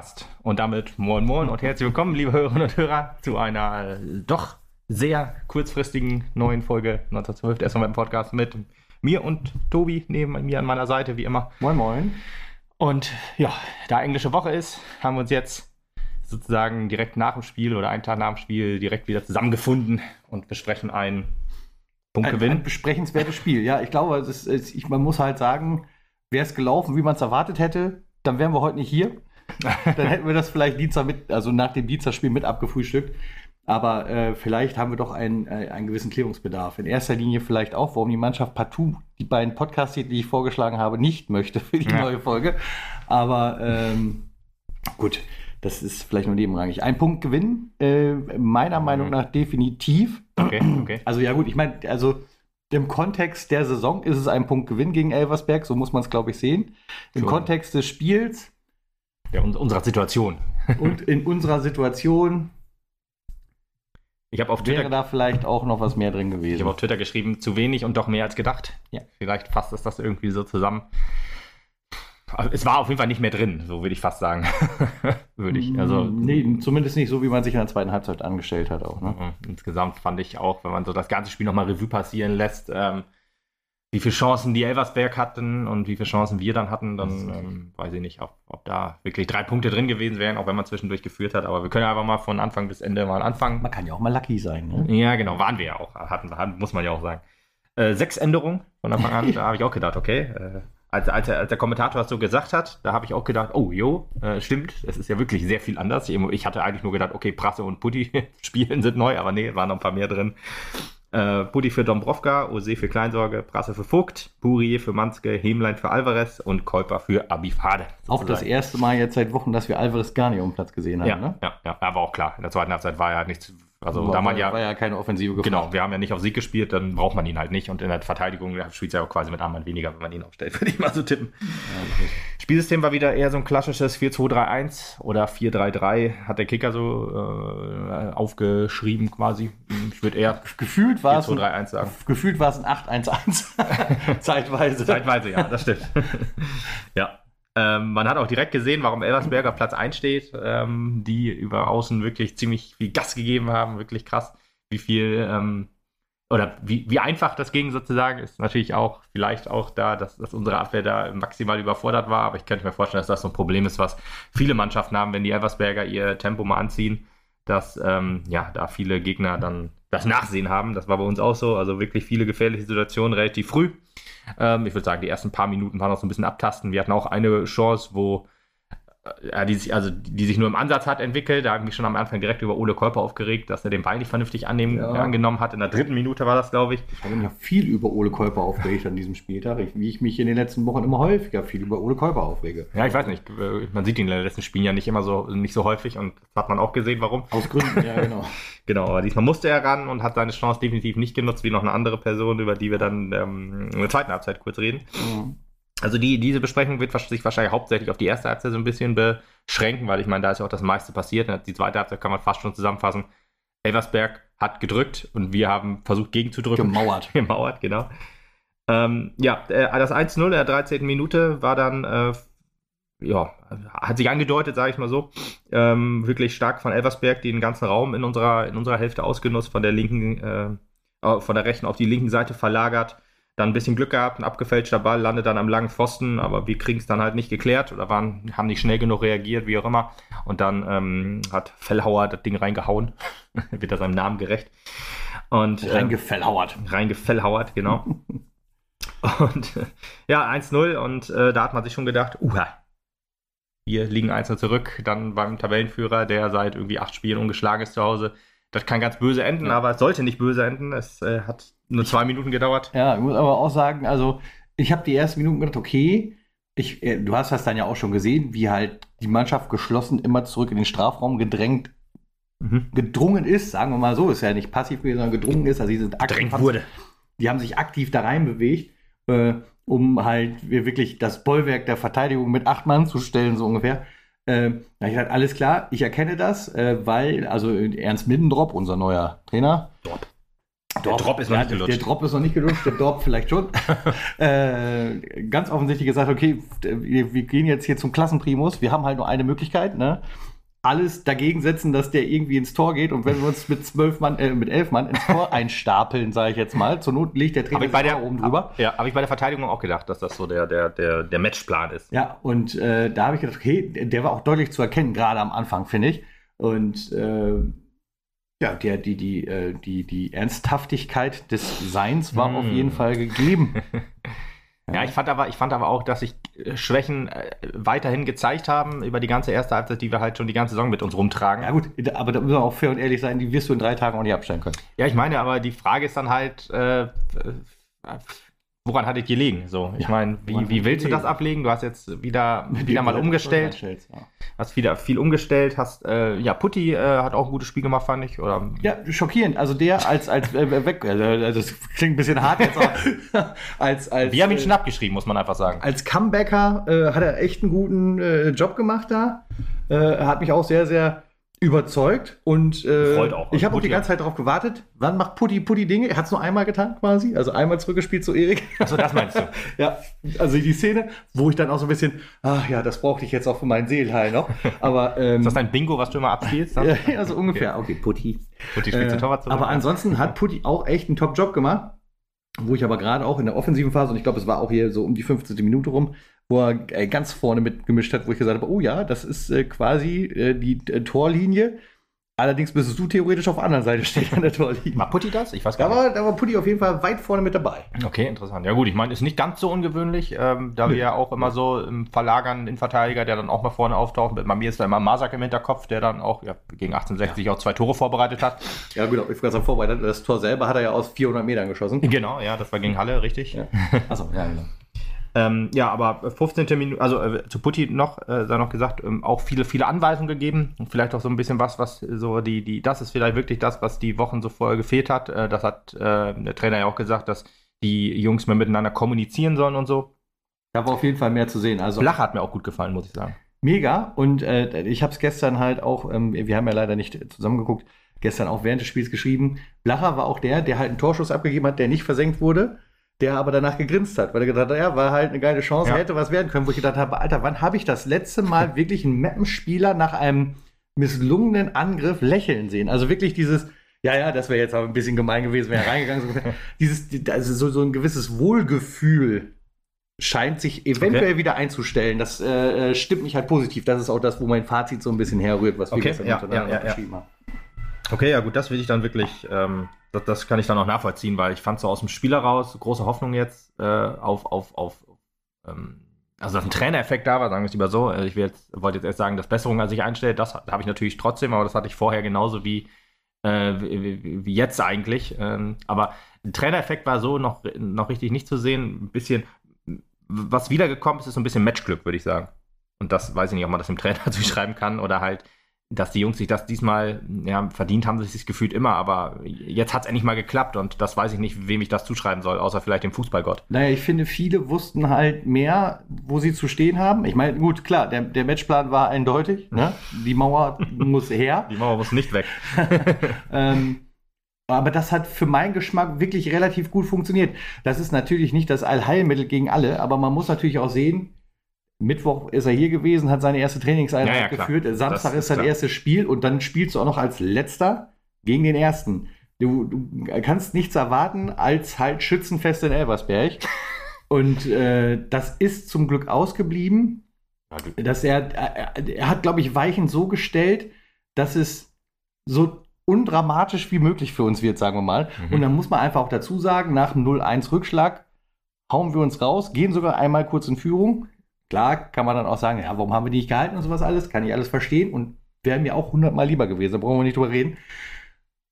Podcast. Und damit moin moin und herzlich willkommen, liebe Hörerinnen und Hörer, zu einer doch sehr kurzfristigen neuen Folge 1912 erstmal beim Podcast mit mir und Tobi neben mir an meiner Seite, wie immer. Moin moin. Und ja, da englische Woche ist, haben wir uns jetzt sozusagen direkt nach dem Spiel oder einen Tag nach dem Spiel direkt wieder zusammengefunden und besprechen einen Punktgewinn. Ein, ein besprechenswertes Spiel, ja. Ich glaube, ist, ich, man muss halt sagen, wäre es gelaufen, wie man es erwartet hätte, dann wären wir heute nicht hier. dann hätten wir das vielleicht Dienstag mit, also nach dem Dienstagspiel mit abgefrühstückt. Aber äh, vielleicht haben wir doch einen, äh, einen gewissen Klärungsbedarf. In erster Linie vielleicht auch, warum die Mannschaft partout die beiden Podcasts, die ich vorgeschlagen habe, nicht möchte für die ja. neue Folge. Aber ähm, gut, das ist vielleicht nur nebenrangig. Ein Punkt Gewinn, äh, meiner Meinung mhm. nach definitiv. Okay, okay. Also ja gut, ich meine, also im Kontext der Saison ist es ein Punkt Gewinn gegen Elversberg, so muss man es, glaube ich, sehen. Im so. Kontext des Spiels. Ja, unserer Situation. und in unserer Situation ich habe auf Twitter. Wäre da vielleicht auch noch was mehr drin gewesen. Ich habe auf Twitter geschrieben, zu wenig und doch mehr als gedacht. Ja. Vielleicht fasst es das irgendwie so zusammen. Es war auf jeden Fall nicht mehr drin, so würde ich fast sagen. würde ich. Also, mm, nee, zumindest nicht so, wie man sich in der zweiten Halbzeit angestellt hat auch. Ne? Mhm. Insgesamt fand ich auch, wenn man so das ganze Spiel nochmal Revue passieren lässt, ähm, wie viele Chancen die Elversberg hatten und wie viele Chancen wir dann hatten, dann ähm, weiß ich nicht, ob, ob, da wirklich drei Punkte drin gewesen wären, auch wenn man zwischendurch geführt hat. Aber wir können einfach mal von Anfang bis Ende mal anfangen. Man kann ja auch mal lucky sein. Ne? Ja, genau, waren wir ja auch. Hatten, hatten, muss man ja auch sagen. Äh, sechs Änderungen von Anfang an, da habe ich auch gedacht, okay. Äh, als, als, der, als, der, Kommentator das so gesagt hat, da habe ich auch gedacht, oh, jo, äh, stimmt, es ist ja wirklich sehr viel anders. Ich, ich hatte eigentlich nur gedacht, okay, Prasse und Putti spielen sind neu, aber nee, waren noch ein paar mehr drin. Äh, Buddy für Dombrovka, Ose für Kleinsorge, Prasse für Vogt, Burier für Manske, Hemlein für Alvarez und Käuper für Abifade. Auch das erste Mal jetzt seit Wochen, dass wir Alvarez gar nicht um Platz gesehen haben. Ja, ne? ja, ja, aber auch klar. In der zweiten Halbzeit war ja nichts also war, da man ja, war ja keine Offensive gefragt. Genau, wir haben ja nicht auf Sieg gespielt, dann braucht man ihn halt nicht. Und in der Verteidigung spielt es ja auch quasi mit einem Mann weniger, wenn man ihn aufstellt, würde ich mal so tippen. Ja, Spielsystem war wieder eher so ein klassisches 4-2-3-1 oder 4-3-3, hat der Kicker so äh, aufgeschrieben quasi. Ich würde eher gefühlt war 4 2 3 1 sagen. Gefühlt war es ein 8-1-1. Zeitweise. Zeitweise, ja, das stimmt. ja. Ähm, man hat auch direkt gesehen, warum Elversberger Platz 1 steht, ähm, die über außen wirklich ziemlich viel Gas gegeben haben, wirklich krass, wie viel ähm, oder wie, wie einfach das ging sozusagen, ist natürlich auch vielleicht auch da, dass, dass unsere Abwehr da maximal überfordert war, aber ich könnte mir vorstellen, dass das so ein Problem ist, was viele Mannschaften haben, wenn die Elversberger ihr Tempo mal anziehen, dass ähm, ja da viele Gegner dann das Nachsehen haben. Das war bei uns auch so, also wirklich viele gefährliche Situationen relativ früh. Ähm, ich würde sagen, die ersten paar Minuten waren noch so ein bisschen abtasten. Wir hatten auch eine Chance, wo äh, die sich, also die sich nur im Ansatz hat entwickelt. Da habe ich mich schon am Anfang direkt über Ole Kolper aufgeregt, dass er den Ball nicht vernünftig annehmen, ja. angenommen hat. In der dritten Minute war das, glaube ich. Ich habe mich ja viel über Ole Kolper aufgeregt an diesem Spieltag, wie ich mich in den letzten Wochen immer häufiger viel über Ole Kolper aufrege. Ja, ich weiß nicht. Äh, man sieht ihn in den letzten Spielen ja nicht immer so, nicht so häufig und das hat man auch gesehen, warum. Aus Gründen, ja, genau. genau, aber diesmal musste er ran und hat seine Chance definitiv nicht genutzt, wie noch eine andere Person, über die wir dann ähm, in der zweiten Halbzeit kurz reden. Mhm. Also die, diese Besprechung wird sich wahrscheinlich hauptsächlich auf die erste Halbzeit so ein bisschen beschränken, weil ich meine, da ist ja auch das meiste passiert. Die zweite Halbzeit kann man fast schon zusammenfassen. Elversberg hat gedrückt und wir haben versucht gegenzudrücken. Gemauert. Gemauert, genau. Ähm, ja, äh, das 1-0 in der 13. Minute war dann, äh, ja, hat sich angedeutet, sage ich mal so, ähm, wirklich stark von Elversberg, die den ganzen Raum in unserer, in unserer Hälfte ausgenutzt, von der linken, äh, von der rechten auf die linken Seite verlagert dann ein bisschen Glück gehabt, ein abgefälschter Ball landet dann am langen Pfosten, aber wir kriegen es dann halt nicht geklärt oder waren, haben nicht schnell genug reagiert, wie auch immer. Und dann ähm, hat Fellhauer das Ding reingehauen, wird er seinem Namen gerecht. Und, äh, reingefellhauert. Reingefellhauert, genau. und äh, ja, 1-0 und äh, da hat man sich schon gedacht, uha, wir liegen 1 zurück, dann beim Tabellenführer, der seit irgendwie acht Spielen ungeschlagen ist zu Hause. Das kann ganz böse enden, ja. aber es sollte nicht böse enden. Es äh, hat nur zwei Minuten gedauert. Ja, ich muss aber auch sagen, also ich habe die ersten Minuten gedacht, okay, ich, äh, du hast das dann ja auch schon gesehen, wie halt die Mannschaft geschlossen immer zurück in den Strafraum gedrängt, mhm. gedrungen ist, sagen wir mal so, ist ja nicht passiv gewesen, sondern gedrungen ist, also sie sind aktiv. Gedrängt wurde. Die haben sich aktiv da rein bewegt, äh, um halt wirklich das Bollwerk der Verteidigung mit acht Mann zu stellen, so ungefähr. Äh, da ich gesagt, alles klar, ich erkenne das, äh, weil, also Ernst Middendrop, unser neuer Trainer, Dort der Drop ist noch ja, nicht gelutscht. Der Drop ist noch nicht gelutscht, der Drop vielleicht schon. äh, ganz offensichtlich gesagt, okay, wir, wir, gehen jetzt hier zum Klassenprimus. Wir haben halt nur eine Möglichkeit, ne? Alles dagegen setzen, dass der irgendwie ins Tor geht. Und wenn wir uns mit zwölf Mann, äh, mit elf Mann ins Tor einstapeln, sage ich jetzt mal, zur Not legt der Trainer bei der, oben drüber. Ja, habe ich bei der Verteidigung auch gedacht, dass das so der, der, der, der Matchplan ist. Ja, und äh, da habe ich gedacht, okay, der war auch deutlich zu erkennen, gerade am Anfang, finde ich. Und äh, ja, der, die, die, äh, die, die Ernsthaftigkeit des Seins war hm. auf jeden Fall gegeben. Ja, ich fand aber, ich fand aber auch, dass sich äh, Schwächen äh, weiterhin gezeigt haben über die ganze erste Halbzeit, die wir halt schon die ganze Saison mit uns rumtragen. Ja gut, aber da müssen wir auch fair und ehrlich sein, die wirst du in drei Tagen auch nicht abstellen können. Ja, ich meine, aber die Frage ist dann halt, äh, woran hat es gelegen? So, ich ja, meine, wie, wie willst du das ablegen? Du hast jetzt wieder, wieder mal umgestellt. Ja. Hast wieder viel umgestellt, hast, äh, ja, Putti äh, hat auch ein gutes Spiel gemacht, fand ich. Oder? Ja, schockierend. Also der als, als äh, weg, äh, das klingt ein bisschen hart jetzt, aber als, als. Wir haben ihn äh, schon abgeschrieben, muss man einfach sagen. Als Comebacker äh, hat er echt einen guten äh, Job gemacht da. Äh, hat mich auch sehr, sehr überzeugt und äh, auch, ich habe auch die ganze Zeit darauf gewartet, wann macht Putti Putti Dinge? Er hat es nur einmal getan quasi, also einmal zurückgespielt zu Erik. Achso, das meinst du? ja, also die Szene, wo ich dann auch so ein bisschen, ach ja, das brauchte ich jetzt auch für meinen Seelheil noch. Aber ähm, ist das ein Bingo, was du immer abspielst? ja, also ungefähr. Okay, Putti. Putti spielt äh, Torwart zurück. Aber ansonsten hat Putti auch echt einen Top-Job gemacht. Wo ich aber gerade auch in der offensiven Phase, und ich glaube, es war auch hier so um die 15. Minute rum, wo er äh, ganz vorne mitgemischt hat, wo ich gesagt habe, oh ja, das ist äh, quasi äh, die äh, Torlinie. Allerdings müsstest du theoretisch auf der anderen Seite stehen an der Torlinie. War Putti das? Ich weiß gar da nicht. da war Putti auf jeden Fall weit vorne mit dabei. Okay, interessant. Ja gut, ich meine, ist nicht ganz so ungewöhnlich, ähm, da wir ja auch immer so im Verlagern den Verteidiger, der dann auch mal vorne auftaucht. Bei mir ist da immer Masak im Hinterkopf, der dann auch ja, gegen 1860 ja. auch zwei Tore vorbereitet hat. Ja gut, ich ganz vorbereitet. Das Tor selber hat er ja aus 400 Metern geschossen. Genau, ja, das war gegen Halle, richtig. Ja. Achso, ja, genau. Ähm, ja, aber 15. Minute, also äh, zu Putti noch, äh, sei noch gesagt, ähm, auch viele, viele Anweisungen gegeben. Und vielleicht auch so ein bisschen was, was so die, die, das ist vielleicht wirklich das, was die Wochen so vorher gefehlt hat. Äh, das hat äh, der Trainer ja auch gesagt, dass die Jungs mehr miteinander kommunizieren sollen und so. Da war auf jeden Fall mehr zu sehen. Also Flach hat mir auch gut gefallen, muss ich sagen. Mega. Und äh, ich habe es gestern halt auch, ähm, wir haben ja leider nicht zusammengeguckt, gestern auch während des Spiels geschrieben. Blacher war auch der, der halt einen Torschuss abgegeben hat, der nicht versenkt wurde der aber danach gegrinst hat, weil er gedacht hat, ja, war halt eine geile Chance, ja. hätte was werden können, wo ich gedacht habe, Alter, wann habe ich das letzte Mal wirklich einen Mappenspieler nach einem misslungenen Angriff lächeln sehen? Also wirklich dieses, ja, ja, das wäre jetzt aber ein bisschen gemein gewesen, wäre er reingegangen. So, dieses, also so, so ein gewisses Wohlgefühl scheint sich eventuell okay. wieder einzustellen. Das äh, äh, stimmt mich halt positiv. Das ist auch das, wo mein Fazit so ein bisschen herrührt, was wir okay. gestern ja, ja, ja, geschrieben haben. Okay, ja gut, das will ich dann wirklich ähm, das, das, kann ich dann auch nachvollziehen, weil ich fand so aus dem Spiel heraus große Hoffnung jetzt äh, auf, auf, auf ähm, also dass ein Trainereffekt da war, sagen wir es lieber so. Äh, ich jetzt, wollte jetzt erst sagen, dass Besserung an sich einstellt, das habe ich natürlich trotzdem, aber das hatte ich vorher genauso wie, äh, wie, wie, jetzt eigentlich. Ähm, aber ein Trainereffekt war so noch, noch richtig nicht zu sehen. Ein bisschen, was wiedergekommen ist, ist so ein bisschen Matchglück, würde ich sagen. Und das weiß ich nicht, ob man das dem Trainer zuschreiben kann oder halt dass die Jungs sich das diesmal ja, verdient haben, sich das gefühlt immer, aber jetzt hat es endlich mal geklappt und das weiß ich nicht, wem ich das zuschreiben soll, außer vielleicht dem Fußballgott. Naja, ich finde, viele wussten halt mehr, wo sie zu stehen haben. Ich meine, gut, klar, der, der Matchplan war eindeutig. Ne? Die Mauer muss her. Die Mauer muss nicht weg. ähm, aber das hat für meinen Geschmack wirklich relativ gut funktioniert. Das ist natürlich nicht das Allheilmittel gegen alle, aber man muss natürlich auch sehen, Mittwoch ist er hier gewesen, hat seine erste Trainingseinheit ja, ja, geführt. Samstag das ist sein erstes Spiel und dann spielst du auch noch als letzter gegen den ersten. Du, du kannst nichts erwarten als halt Schützenfest in Elversberg. und äh, das ist zum Glück ausgeblieben. dass er, er, er hat, glaube ich, Weichen so gestellt, dass es so undramatisch wie möglich für uns wird, sagen wir mal. Mhm. Und dann muss man einfach auch dazu sagen, nach dem 0-1 Rückschlag hauen wir uns raus, gehen sogar einmal kurz in Führung, Klar kann man dann auch sagen, ja, warum haben wir die nicht gehalten und sowas alles, kann ich alles verstehen und wäre mir auch hundertmal lieber gewesen, da brauchen wir nicht drüber reden.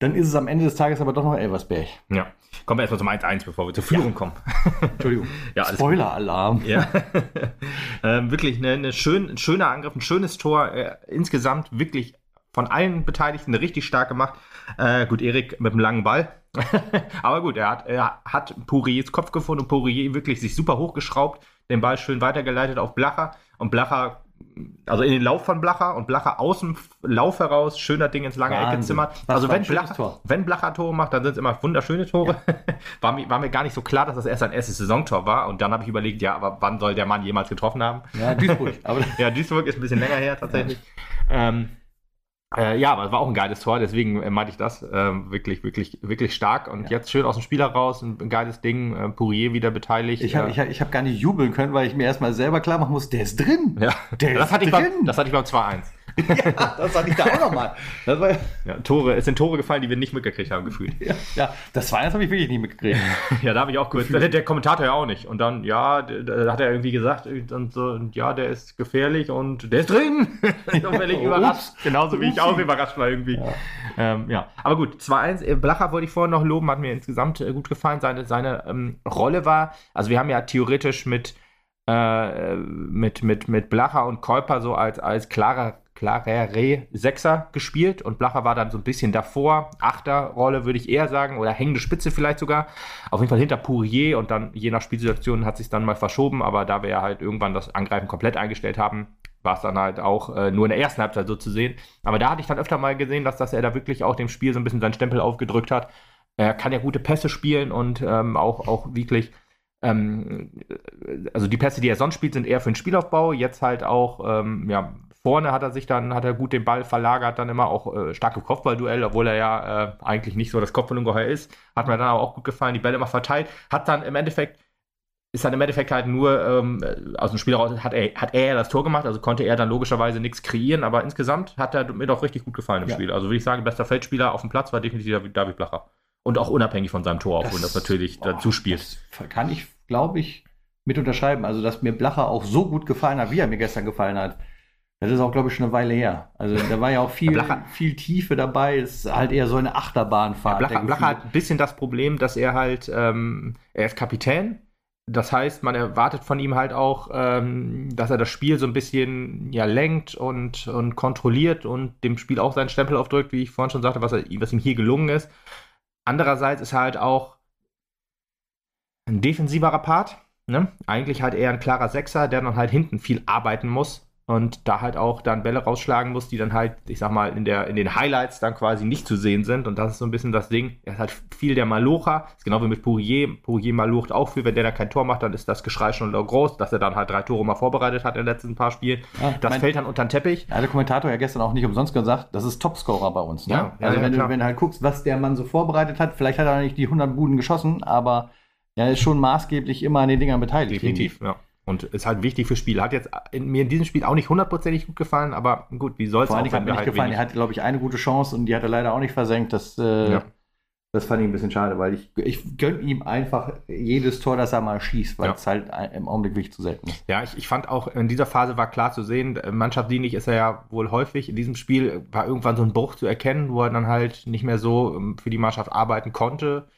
Dann ist es am Ende des Tages aber doch noch Elversberg. Ja. Kommen wir erstmal zum 1-1, bevor wir zur Führung ja. kommen. Entschuldigung. ja, Spoiler-Alarm. Ja. ähm, wirklich eine, eine schön, ein schöner Angriff, ein schönes Tor. Äh, insgesamt wirklich von allen Beteiligten richtig stark gemacht. Äh, gut, Erik mit dem langen Ball. aber gut, er hat, er hat Pouriers Kopf gefunden und Pourier wirklich sich super hochgeschraubt den Ball schön weitergeleitet auf Blacher und Blacher also in den Lauf von Blacher und Blacher aus dem Lauf heraus, schöner Ding ins lange Ecke Wahnsinn. zimmert. Was Also wenn ein Blacher, Tor. wenn Blacher Tore macht, dann sind es immer wunderschöne Tore. War, mir, war mir gar nicht so klar, dass das erst sein erstes Saisontor war. Und dann habe ich überlegt, ja, aber wann soll der Mann jemals getroffen haben? Ja, Duisburg. Ja, Duisburg ist ein bisschen länger her tatsächlich. Ähm, äh, ja, aber es war auch ein geiles Tor, deswegen äh, meinte ich das. Ähm, wirklich, wirklich, wirklich stark. Und Ja. jetzt schön aus dem Spiel heraus, ein, ein geiles Ding. Äh, Pourier wieder beteiligt. ich habe Äh, ich hab, ich hab gar nicht jubeln können, weil ich mir erstmal selber klar machen muss, der ist drin. ja. Der das, ist hatte ich beim, drin. das hatte ich beim 2-1. ja, das hatte ich da auch nochmal. War Ja, Tore, es sind Tore gefallen, die wir nicht mitgekriegt haben, gefühlt. ja, ja, das war jetzt habe ich wirklich nicht mitgekriegt. Ja, da habe ich auch kurz. Der, der Kommentator ja auch nicht. Und dann, ja, da hat er irgendwie gesagt, und so, und ja, der ist gefährlich und der ist drin. ich bin völlig überrascht. Genauso wie ich auch überrascht war irgendwie. Ja. Ähm, ja. Aber gut, 2-1. äh, Blacher wollte ich vorhin noch loben, hat mir insgesamt äh, gut gefallen. Seine, seine ähm, Rolle war, also wir haben ja theoretisch mit, äh, mit, mit, mit Blacher und Käuper so als, als klarer klarere Sechser gespielt und Blacher war dann so ein bisschen davor. Achterrolle würde ich eher sagen oder hängende Spitze vielleicht sogar. Auf jeden Fall hinter Pourier und dann je nach Spielsituation hat sich dann mal verschoben, aber da wir ja halt irgendwann das Angreifen komplett eingestellt haben, war es dann halt auch äh, nur in der ersten Halbzeit so zu sehen. Aber da hatte ich dann öfter mal gesehen, dass, dass er da wirklich auch dem Spiel so ein bisschen seinen Stempel aufgedrückt hat. Er kann ja gute Pässe spielen und ähm, auch, auch wirklich ähm, also die Pässe, die er sonst spielt, sind eher für den Spielaufbau. Jetzt halt auch, ähm, ja, vorne hat er sich dann, hat er gut den Ball verlagert, dann immer auch äh, starke Kopfballduell, obwohl er ja äh, eigentlich nicht so das Kopfballungeheuer ist. Hat mir dann aber auch gut gefallen, die Bälle immer verteilt. Hat dann im Endeffekt, ist dann im Endeffekt halt nur ähm, aus dem Spiel raus, hat er, hat er ja das Tor gemacht, also konnte er dann logischerweise nichts kreieren, aber insgesamt hat er mir doch richtig gut gefallen im Ja. Spiel. Also würde ich sagen, bester Feldspieler auf dem Platz war definitiv David- Blacher. Und auch unabhängig von seinem Tor, obwohl das, natürlich oh, dazu spielt. Das kann ich, glaube ich, mit unterschreiben. Also, dass mir Blacher auch so gut gefallen hat, wie er mir gestern gefallen hat. Das ist auch, glaube ich, schon eine Weile her. Also, da war ja auch viel, viel Tiefe dabei. Es ist halt eher so eine Achterbahnfahrt. Blacher, Blacher hat ein bisschen das Problem, dass er halt, ähm, er ist Kapitän. Das heißt, man erwartet von ihm halt auch, ähm, dass er das Spiel so ein bisschen ja, lenkt und, und kontrolliert und dem Spiel auch seinen Stempel aufdrückt, wie ich vorhin schon sagte, was, er, was ihm hier gelungen ist. Andererseits ist er halt auch ein defensiverer Part. Ne? Eigentlich halt eher ein klarer Sechser, der dann halt hinten viel arbeiten muss und da halt auch dann Bälle rausschlagen muss, die dann halt, ich sag mal, in, der, in den Highlights dann quasi nicht zu sehen sind. Und das ist so ein bisschen das Ding. Er ist halt viel der Malocher. Ist genau wie mit Pourier. Pourier malocht auch viel. Wenn der da kein Tor macht, dann ist das Geschrei schon groß, dass er dann halt drei Tore mal vorbereitet hat in den letzten paar Spielen. Ja, Das mein- fällt dann unter den Teppich. Ja, der Kommentator ja gestern auch nicht umsonst gesagt, das ist Topscorer bei uns. Ne? Ja, also ja, wenn, du, wenn du halt guckst, was der Mann so vorbereitet hat, vielleicht hat er nicht die 100 Buden geschossen, aber er ist schon maßgeblich immer an den Dingern beteiligt. Definitiv, ja. Und ist halt wichtig fürs Spiel. Hat jetzt in, mir in diesem Spiel auch nicht hundertprozentig gut gefallen, aber gut, wie soll es auch, Dingen hat mir nicht gefallen. wenig- Er hatte, glaube ich, eine gute Chance und die hat er leider auch nicht versenkt. Das, äh, Ja. das fand ich ein bisschen schade, weil ich, ich gönne ihm einfach jedes Tor, das er mal schießt, weil Ja. es halt ein- im Augenblick wirklich zu selten ist. Ja, ich, ich fand auch, in dieser Phase war klar zu sehen, äh, mannschaftsdienlich ist er ja wohl häufig. In diesem Spiel war irgendwann so ein Bruch zu erkennen, wo er dann halt nicht mehr so ähm, für die Mannschaft arbeiten konnte.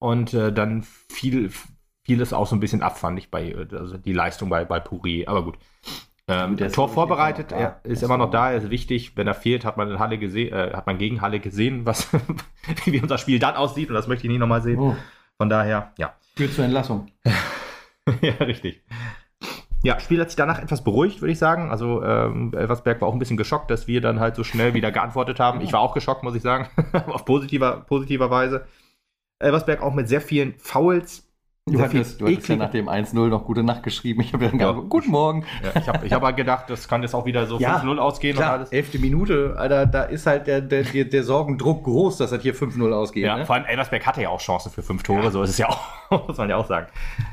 Und äh, dann fiel, fiel es auch so ein bisschen ab, fand ich, bei, also die Leistung bei, bei Puri. Aber gut. Ähm, Der ist, Tor vorbereitet, er ist Das immer noch da, er ist wichtig. Wenn er fehlt, hat man in Halle gesehen, äh, hat man gegen Halle gesehen, was, wie unser Spiel dann aussieht. Und das möchte ich nicht nochmal sehen. Oh, Von daher, ja. führt zur Entlassung. ja, richtig. Ja, Spiel hat sich danach etwas beruhigt, würde ich sagen. Also ähm, Elversberg war auch ein bisschen geschockt, dass wir dann halt so schnell wieder geantwortet haben. Ich war auch geschockt, muss ich sagen, auf positiver, positiver Weise. Elversberg auch mit sehr vielen Fouls. Du sehr hattest, du hattest ja nach dem 1-0 noch gute Nacht geschrieben. Ich habe dann Ja. gesagt, guten Morgen. Ja, ich habe ich hab halt gedacht, das kann jetzt auch wieder so Ja, 5-0 ausgehen und Klar, alles. elfte Minute, Alter, da ist halt der, der, der, Sorgendruck groß, dass das hier 5-0 ausgeht. Ja, ne? vor allem Elversberg hatte ja auch Chancen für fünf Tore, so ist es ja auch, muss man ja auch sagen.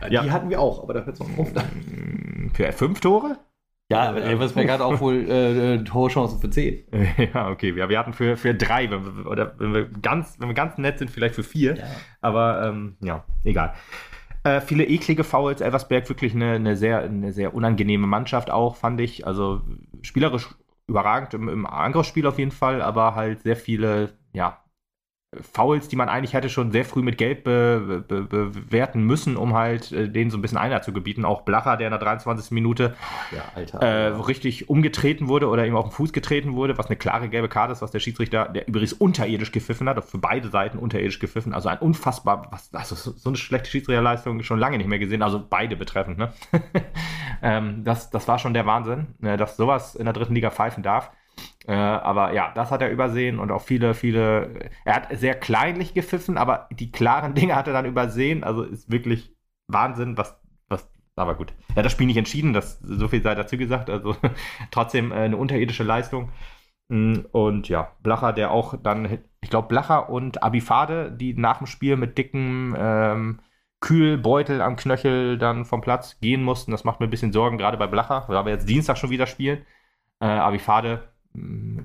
ja. Die hatten wir auch, aber da hört es auf. dann. Für fünf Tore? Ja, aber Elversberg hat auch wohl äh, äh, Torchancen für 10. Ja, okay. Ja, wir hatten für, für drei, wenn wir, oder wenn wir ganz, wenn wir ganz nett sind, vielleicht für vier. Ja. Aber ähm, ja, egal. Äh, viele eklige Fouls. Elversberg wirklich eine, eine, sehr, eine sehr unangenehme Mannschaft auch, fand ich. Also spielerisch überragend im, im Angriffsspiel auf jeden Fall, aber halt sehr viele, ja, Fouls, die man eigentlich hätte schon sehr früh mit Gelb be, be, bewerten müssen, um halt äh, denen so ein bisschen Einheit zu gebieten. Auch Blacher, der in der 23. Minute Ja, äh, richtig umgetreten wurde oder ihm auf den Fuß getreten wurde, was eine klare gelbe Karte ist, was der Schiedsrichter, der übrigens unterirdisch gepfiffen hat, für beide Seiten unterirdisch gepfiffen. Also ein unfassbar, was, also so eine schlechte Schiedsrichterleistung schon lange nicht mehr gesehen, also beide betreffend. Ne? ähm, das, das war schon der Wahnsinn, äh, dass sowas in der dritten Liga pfeifen darf. Äh, aber ja, das hat er übersehen und auch viele, viele. Er hat sehr kleinlich gepfiffen, aber die klaren Dinge hat er dann übersehen. Also ist wirklich Wahnsinn, was. was aber gut. Er hat das Spiel nicht entschieden, das, so viel sei dazu gesagt. Also trotzdem äh, eine unterirdische Leistung. Mm, Und ja, Blacher, der auch dann, ich glaube, Blacher und Abifade, die nach dem Spiel mit dicken ähm, Kühlbeutel am Knöchel dann vom Platz gehen mussten. Das macht mir ein bisschen Sorgen, gerade bei Blacher, weil wir jetzt Dienstag schon wieder spielen. Äh, Abifade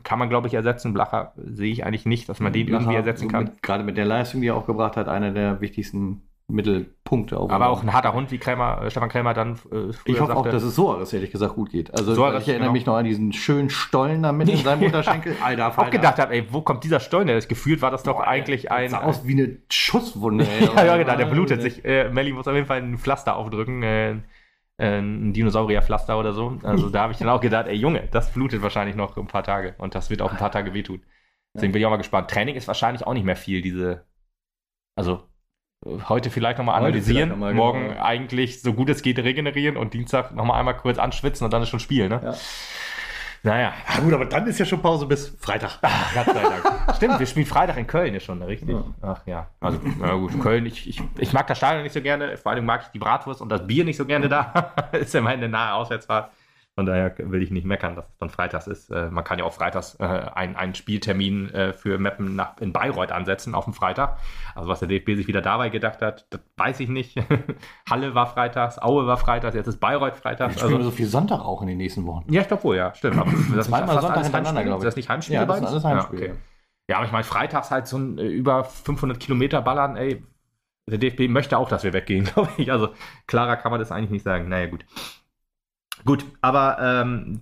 kann man, glaube ich, ersetzen. Blacher sehe ich eigentlich nicht, dass man den irgendwie ersetzen kann. Mit, gerade mit der Leistung, die er auch gebracht hat, einer der wichtigsten Mittelpunkte. Auf Aber auch ein harter Hund, wie Krämer, äh, Stefan Krämer dann äh, Ich hoffe auch, sagte. dass es Soares ehrlich gesagt gut geht. Also Soares, ich erinnere genau. mich noch an diesen schönen Stollen da mit in seinem. Unterschenkel. Alter, auch gedacht habe, ey, wo kommt dieser Stollen? her? Das gefühlt war das doch eigentlich ein. sah aus wie eine Schusswunde. ey. ja, ja, genau, der blutet sich. Äh, Melly muss auf jeden Fall ein Pflaster aufdrücken. Äh, ein Dinosaurierpflaster oder so. Also da habe ich dann auch gedacht, ey Junge, das blutet wahrscheinlich noch ein paar Tage und das wird auch ein paar Tage wehtun. Deswegen bin ich auch mal gespannt. Training ist wahrscheinlich auch nicht mehr viel, diese. Also äh, heute vielleicht nochmal analysieren, noch mal, morgen genau. eigentlich so gut es geht regenerieren und Dienstag nochmal einmal kurz anschwitzen und dann ist schon Spiel, ne? Ja. Naja, Ja, gut, aber dann ist ja schon Pause bis Freitag. Gott sei Dank. Stimmt, wir spielen Freitag in Köln, ist schon richtig. Ja. Ach ja, also na gut, Köln, ich, ich, ich mag das Stadion nicht so gerne, vor allem mag ich die Bratwurst und das Bier nicht so gerne da. ist ja immer eine nahe Auswärtsfahrt. Von daher will ich nicht meckern, dass es dann freitags ist. Äh, man kann ja auch freitags äh, einen, einen Spieltermin äh, für Meppen nach, in Bayreuth ansetzen auf dem Freitag. Also was der DFB sich wieder dabei gedacht hat, das weiß ich nicht. Halle war freitags, Aue war freitags, jetzt ist Bayreuth freitags. Jetzt spielen wir Also, so viel Sonntag auch in den nächsten Wochen. ja, ich glaube wohl, ja, stimmt. Aber das Zweimal Sonntag hintereinander, glaube ich. Ist das nicht Heimspiele Ja, das sind alles Heimspiele. Ja, okay. Ja, aber ich meine, freitags halt so ein äh, über 500 Kilometer ballern, ey. Der DFB möchte auch, dass wir weggehen, glaube ich. Also klarer kann man das eigentlich nicht sagen. Naja, gut. Gut, aber ähm,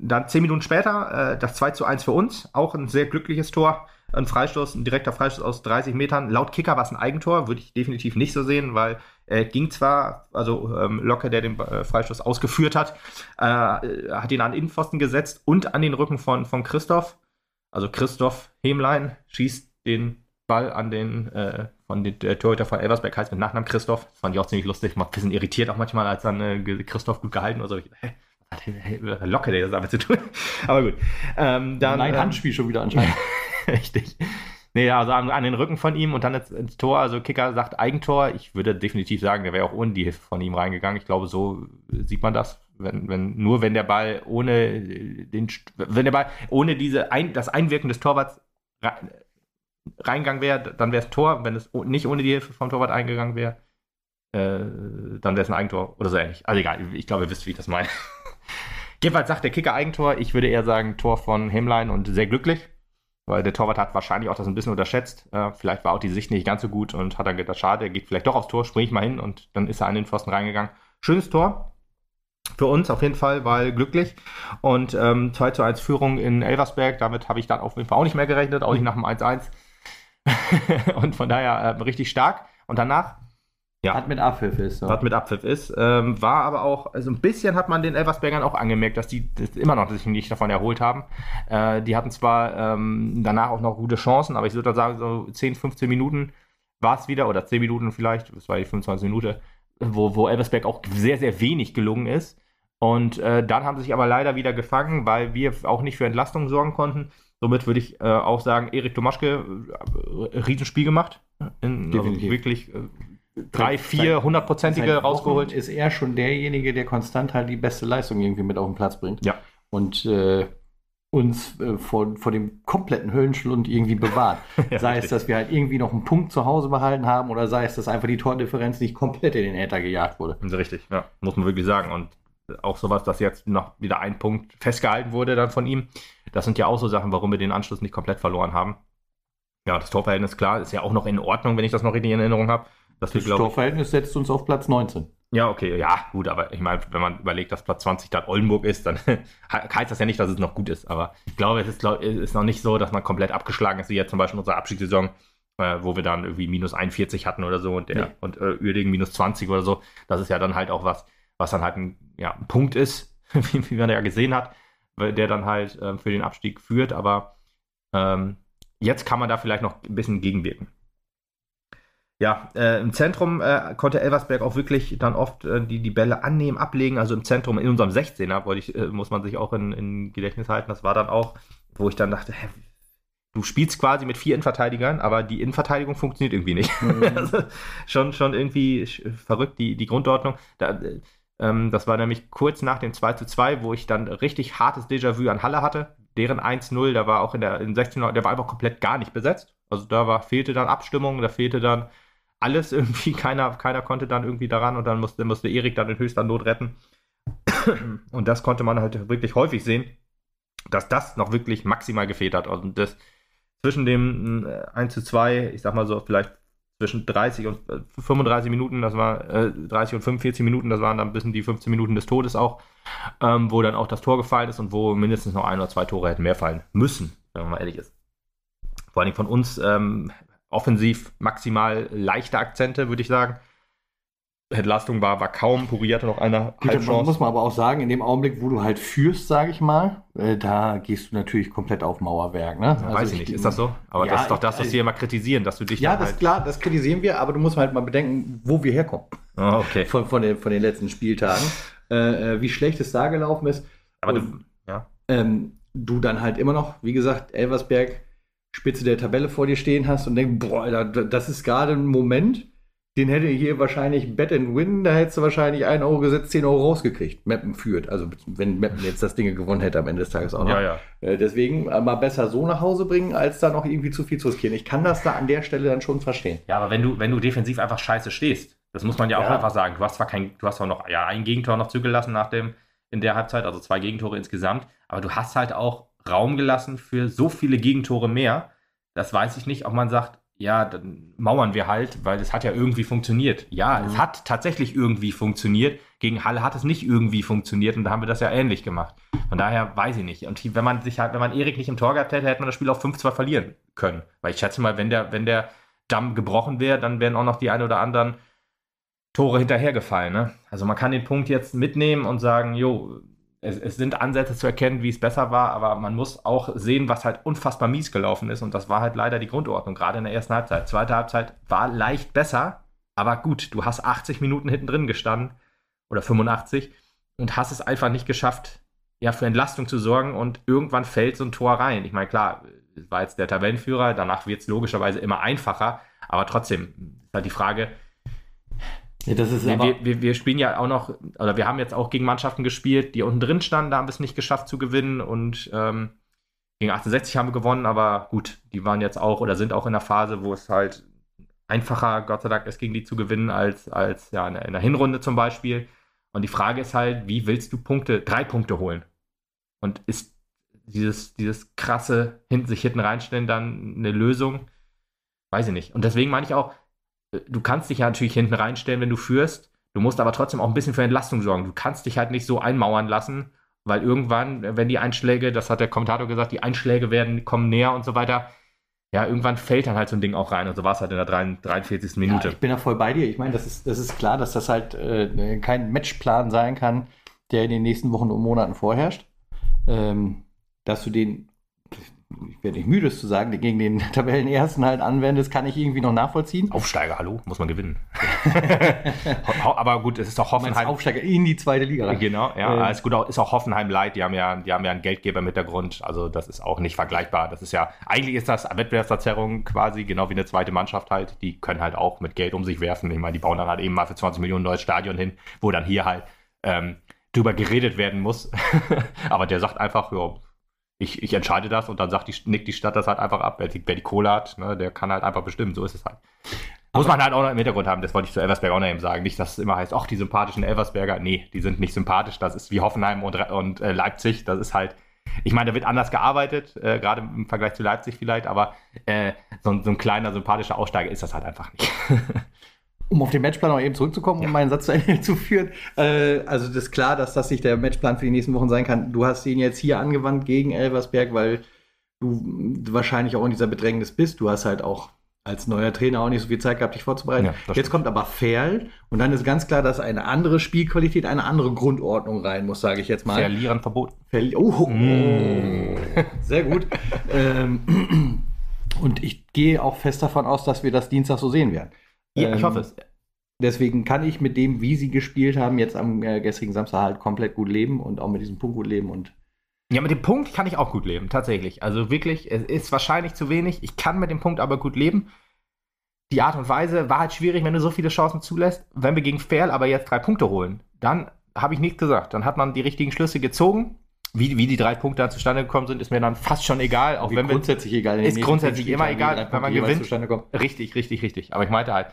dann zehn Minuten später äh, das 2 zu 1 für uns. Auch ein sehr glückliches Tor. Ein Freistoß, ein direkter Freistoß aus 30 Metern. Laut Kicker war es ein Eigentor, würde ich definitiv nicht so sehen, weil er ging zwar, also ähm, Locke, der den äh, Freistoß ausgeführt hat, äh, hat ihn an den Innenpfosten gesetzt und an den Rücken von, von Christoph. Also Christoph Hemlein schießt den Ball an den, äh, von den der Torhüter von Elversberg, heißt mit Nachnamen Christoph. Das fand ich auch ziemlich lustig. Mal ein bisschen irritiert auch manchmal, als dann äh, Christoph gut gehalten oder so. Ich, hä, was hat der- der Locke, der das damit zu tun? Aber gut. Ähm, dann, Nein, ähm, Handspiel schon wieder anscheinend. Richtig. Nee, also an, an den Rücken von ihm und dann ins, ins Tor. Also Kicker sagt Eigentor. Ich würde definitiv sagen, der wäre auch ohne die Hilfe von ihm reingegangen. Ich glaube, so sieht man das. Wenn, wenn, nur wenn der Ball ohne den, St- wenn der Ball ohne diese ein, das Einwirken des Torwarts rein, reingegangen wäre, dann wäre es Tor. Wenn es nicht ohne die Hilfe vom Torwart eingegangen wäre, äh, dann wäre es ein Eigentor oder so ähnlich. Also egal, ich glaube, ihr wisst, wie ich das meine. Jedenfalls sagt der Kicker Eigentor. Ich würde eher sagen Tor von Hemlein und sehr glücklich. Weil der Torwart hat wahrscheinlich auch das ein bisschen unterschätzt. Äh, vielleicht war auch die Sicht nicht ganz so gut und hat dann gedacht, schade, er geht vielleicht doch aufs Tor, spring ich mal hin und dann ist er an den Pfosten reingegangen. Schönes Tor. Für uns auf jeden Fall, weil glücklich. Und ähm, 2 zu 1 Führung in Elversberg, damit habe ich dann auf jeden Fall auch nicht mehr gerechnet, auch nicht nach dem 1-1. und von daher äh, richtig stark. Und danach Ja. Hat mit Abpfiff ist. So. was mit Abpfiff ist. Ähm, war aber auch, also ein bisschen hat man den Elversbergern auch angemerkt, dass die das immer noch sich nicht davon erholt haben. Äh, die hatten zwar ähm, danach auch noch gute Chancen, aber ich würde sagen, so 10, 15 Minuten war es wieder, oder 10 Minuten vielleicht, das war die 25 Minute, wo, wo Elversberg auch sehr, sehr wenig gelungen ist. Und äh, dann haben sie sich aber leider wieder gefangen, weil wir auch nicht für Entlastung sorgen konnten. Somit würde ich äh, auch sagen, Erik Tomaschke, äh, Riesenspiel gemacht. In, also wirklich äh, drei, vier hundertprozentige rausgeholt. Ist er schon derjenige, der konstant halt die beste Leistung irgendwie mit auf den Platz bringt. Ja. Und äh, uns äh, vor, vor dem kompletten Höllenschlund irgendwie bewahrt. Ja, sei richtig. es, dass wir halt irgendwie noch einen Punkt zu Hause behalten haben oder sei es, dass einfach die Tordifferenz nicht komplett in den Äther gejagt wurde. Richtig, ja, muss man wirklich sagen. Und auch sowas, dass jetzt noch wieder ein Punkt festgehalten wurde dann von ihm. Das sind ja auch so Sachen, warum wir den Anschluss nicht komplett verloren haben. Ja, das Torverhältnis, klar, ist ja auch noch in Ordnung, wenn ich das noch richtig in Erinnerung habe. Dass wir, Das glaube ich, Torverhältnis setzt uns auf Platz 19. Ja, okay, ja, gut, aber ich meine, wenn man überlegt, dass Platz 20 dann Oldenburg ist, dann heißt das ja nicht, dass es noch gut ist. Aber ich glaube, es ist, glaub, es ist noch nicht so, dass man komplett abgeschlagen ist, wie jetzt zum Beispiel unsere Abstiegssaison, äh, wo wir dann irgendwie minus 41 hatten oder so und, der, nee. und äh, Uerdingen minus 20 oder so. Das ist ja dann halt auch was, was dann halt ein, ja, ein Punkt ist, wie, wie, man ja gesehen hat, der dann halt äh, für den Abstieg führt. Aber ähm, jetzt kann man da vielleicht noch ein bisschen gegenwirken ja, äh, im Zentrum äh, konnte Elversberg auch wirklich dann oft äh, die, die Bälle annehmen, ablegen. Also im Zentrum, in unserem 16er, wollte ich, äh, muss man sich auch in, in Gedächtnis halten. Das war dann auch, wo ich dann dachte, hä, du spielst quasi mit vier Innenverteidigern, aber die Innenverteidigung funktioniert irgendwie nicht. Mhm. also, schon, schon irgendwie verrückt, die, die Grundordnung. Da, ähm, das war nämlich kurz nach dem 2 zu 2, wo ich dann richtig hartes Déjà-vu an Halle hatte. Deren 1-0, da war auch in der in 16 der war einfach komplett gar nicht besetzt. Also da war, fehlte dann Abstimmung, da fehlte dann alles irgendwie, keiner, keiner konnte dann irgendwie daran und dann musste, musste Erik dann in höchster Not retten. Und das konnte man halt wirklich häufig sehen, dass das noch wirklich maximal gefehlt hat. Also das zwischen dem 1 äh, zu 2, ich sag mal so, vielleicht zwischen 30 und 35 äh, Minuten, das war äh, 30 und 45 Minuten, das waren dann ein bisschen die 15 Minuten des Todes auch, ähm, wo dann auch das Tor gefallen ist und wo mindestens noch ein oder zwei Tore hätten mehr fallen müssen, wenn man mal ehrlich ist. Vor allem von uns ähm, offensiv maximal leichte Akzente, würde ich sagen. Entlastung war, war kaum, Puri hatte noch eine Halbchance. Muss man aber auch sagen, in dem Augenblick, wo du halt führst, sage ich mal, äh, da gehst du natürlich komplett auf Mauerwerk. Ne? Also weiß ich nicht, ist das so? Aber ja, das ist doch das, was wir immer kritisieren, dass du dich Ja, das halt ist klar, das kritisieren wir, aber du musst halt mal bedenken, wo wir herkommen. Oh, okay. Von, von, den, von den letzten Spieltagen. Äh, äh, wie schlecht es da gelaufen ist. Aber Und, du, ja. Ähm, du dann halt immer noch, wie gesagt, Elversberg Spitze der Tabelle vor dir stehen hast und denkst, boah, das ist gerade ein Moment, den hätte hier wahrscheinlich Bet and Win, da hättest du wahrscheinlich 1 Euro gesetzt, 10 Euro rausgekriegt. Mappen führt. Also wenn Mappen jetzt das Ding gewonnen hätte am Ende des Tages auch noch. Ja, ja. Äh, deswegen mal besser so nach Hause bringen, als da noch irgendwie zu viel zu riskieren. Ich kann das da an der Stelle dann schon verstehen. Ja, aber wenn du, wenn du defensiv einfach scheiße stehst, das muss man ja auch ja. einfach sagen. Du hast zwar kein, du hast zwar noch ja, ein Gegentor noch zugelassen nach dem, in der Halbzeit, also zwei Gegentore insgesamt, aber du hast halt auch Raum gelassen für so viele Gegentore mehr das weiß ich nicht, ob man sagt, ja, dann mauern wir halt, weil es hat ja irgendwie funktioniert. Ja, mhm. es hat tatsächlich irgendwie funktioniert. Gegen Halle hat es nicht irgendwie funktioniert und da haben wir das ja ähnlich gemacht. Von daher weiß ich nicht. Und wenn man sich halt, wenn man Erik nicht im Tor gehabt hätte, hätte man das Spiel auf 5-2 verlieren können. Weil ich schätze mal, wenn der, wenn der Damm gebrochen wäre, dann wären auch noch die ein oder anderen Tore hinterhergefallen. Ne? Also man kann den Punkt jetzt mitnehmen und sagen, jo, es, es, sind Ansätze zu erkennen, wie es besser war, aber man muss auch sehen, was halt unfassbar mies gelaufen ist. Und das war halt leider die Grundordnung, gerade in der ersten Halbzeit. Zweite Halbzeit war leicht besser, aber gut, du hast 80 Minuten hinten drin gestanden oder 85 und hast es einfach nicht geschafft, ja, für Entlastung zu sorgen und irgendwann fällt so ein Tor rein. Ich meine, klar, war jetzt der Tabellenführer, danach wird es logischerweise immer einfacher, aber trotzdem ist halt die Frage, ja, das ist wir, wir, wir, spielen ja auch noch, oder wir haben jetzt auch gegen Mannschaften gespielt, die unten drin standen, da haben wir es nicht geschafft zu gewinnen und ähm, gegen 68 haben wir gewonnen, aber gut, die waren jetzt auch oder sind auch in der Phase, wo es halt einfacher, Gott sei Dank, ist gegen die zu gewinnen, als, als ja, in der, in der Hinrunde zum Beispiel. Und die Frage ist halt, wie willst du Punkte, drei Punkte holen? Und ist dieses, dieses krasse hinten, sich hinten reinstellen dann eine Lösung? Weiß ich nicht. Und deswegen meine ich auch, du kannst dich ja natürlich hinten reinstellen, wenn du führst. Du musst aber trotzdem auch ein bisschen für Entlastung sorgen. Du kannst dich halt nicht so einmauern lassen, weil irgendwann, wenn die Einschläge, das hat der Kommentator gesagt, die Einschläge werden, kommen näher und so weiter. Ja, irgendwann fällt dann halt so ein Ding auch rein und so war es halt in der 43. Minute. Ja, ich bin da voll bei dir. Ich meine, das ist, das ist klar, dass das halt äh, kein Matchplan sein kann, der in den nächsten Wochen und Monaten vorherrscht. Ähm, dass du den ich werde nicht müde, es zu sagen, gegen den Tabellenersten halt anwendest, kann ich irgendwie noch nachvollziehen. Aufsteiger, hallo, muss man gewinnen. Aber gut, es ist doch Hoffenheim. Aufsteiger in die zweite Liga. Genau, ja, ähm. ist gut, ist auch Hoffenheim leid. Die haben ja, die haben ja einen Geldgeber im Hintergrund. Also das ist auch nicht vergleichbar. Das ist ja, eigentlich ist das Wettbewerbsverzerrung quasi genau wie eine zweite Mannschaft halt. Die können halt auch mit Geld um sich werfen. Ich meine, die bauen dann halt eben mal für 20 Millionen neues Stadion hin, wo dann hier halt ähm, drüber geredet werden muss. Aber der sagt einfach, ja, ich, ich entscheide das und dann sagt die, nickt die Stadt das halt einfach ab. Wer die, wer die Kohle hat, ne, der kann halt einfach bestimmen. So ist es halt. Muss man halt auch noch im Hintergrund haben, das wollte ich zu Elversberg auch noch eben sagen. Nicht, dass es immer heißt, ach, die sympathischen Elversberger. Nee, die sind nicht sympathisch. Das ist wie Hoffenheim und, und äh, Leipzig. Das ist halt, ich meine, da wird anders gearbeitet, äh, gerade im Vergleich zu Leipzig vielleicht, aber äh, so, so, ein kleiner sympathischer Aussteiger ist das halt einfach nicht. Um auf den Matchplan noch eben zurückzukommen, um meinen Satz zu Ende zu führen. Äh, also das ist klar, dass das nicht der Matchplan für die nächsten Wochen sein kann. Du hast ihn jetzt hier angewandt gegen Elversberg, weil du wahrscheinlich auch in dieser Bedrängnis bist. Du hast halt auch als neuer Trainer auch nicht so viel Zeit gehabt, dich vorzubereiten. Ja, Jetzt stimmt. kommt aber Ferl und dann ist ganz klar, dass eine andere Spielqualität, eine andere Grundordnung rein muss, sage ich jetzt mal. Verlieren verboten. Verli oh, Mm. sehr gut. ähm, und ich gehe auch fest davon aus, dass wir das Dienstag so sehen werden. Ja, ich Ähm, hoffe es. Deswegen kann ich mit dem, wie sie gespielt haben, jetzt am äh, gestrigen Samstag halt komplett gut leben und auch mit diesem Punkt gut leben. Und Ja, mit dem Punkt kann ich auch gut leben, tatsächlich. Also wirklich, es ist wahrscheinlich zu wenig. Ich kann mit dem Punkt aber gut leben. Die Art und Weise war halt schwierig, wenn du so viele Chancen zulässt. Wenn wir gegen Ferl aber jetzt drei Punkte holen, dann habe ich nichts gesagt. Dann hat man die richtigen Schlüsse gezogen. Wie, wie die drei Punkte dann zustande gekommen sind, ist mir dann fast schon egal. Auch wie wenn wir, grundsätzlich egal. in den ist grundsätzlich immer egal, wenn man gewinnt. Richtig, richtig, richtig. Aber ich meinte halt,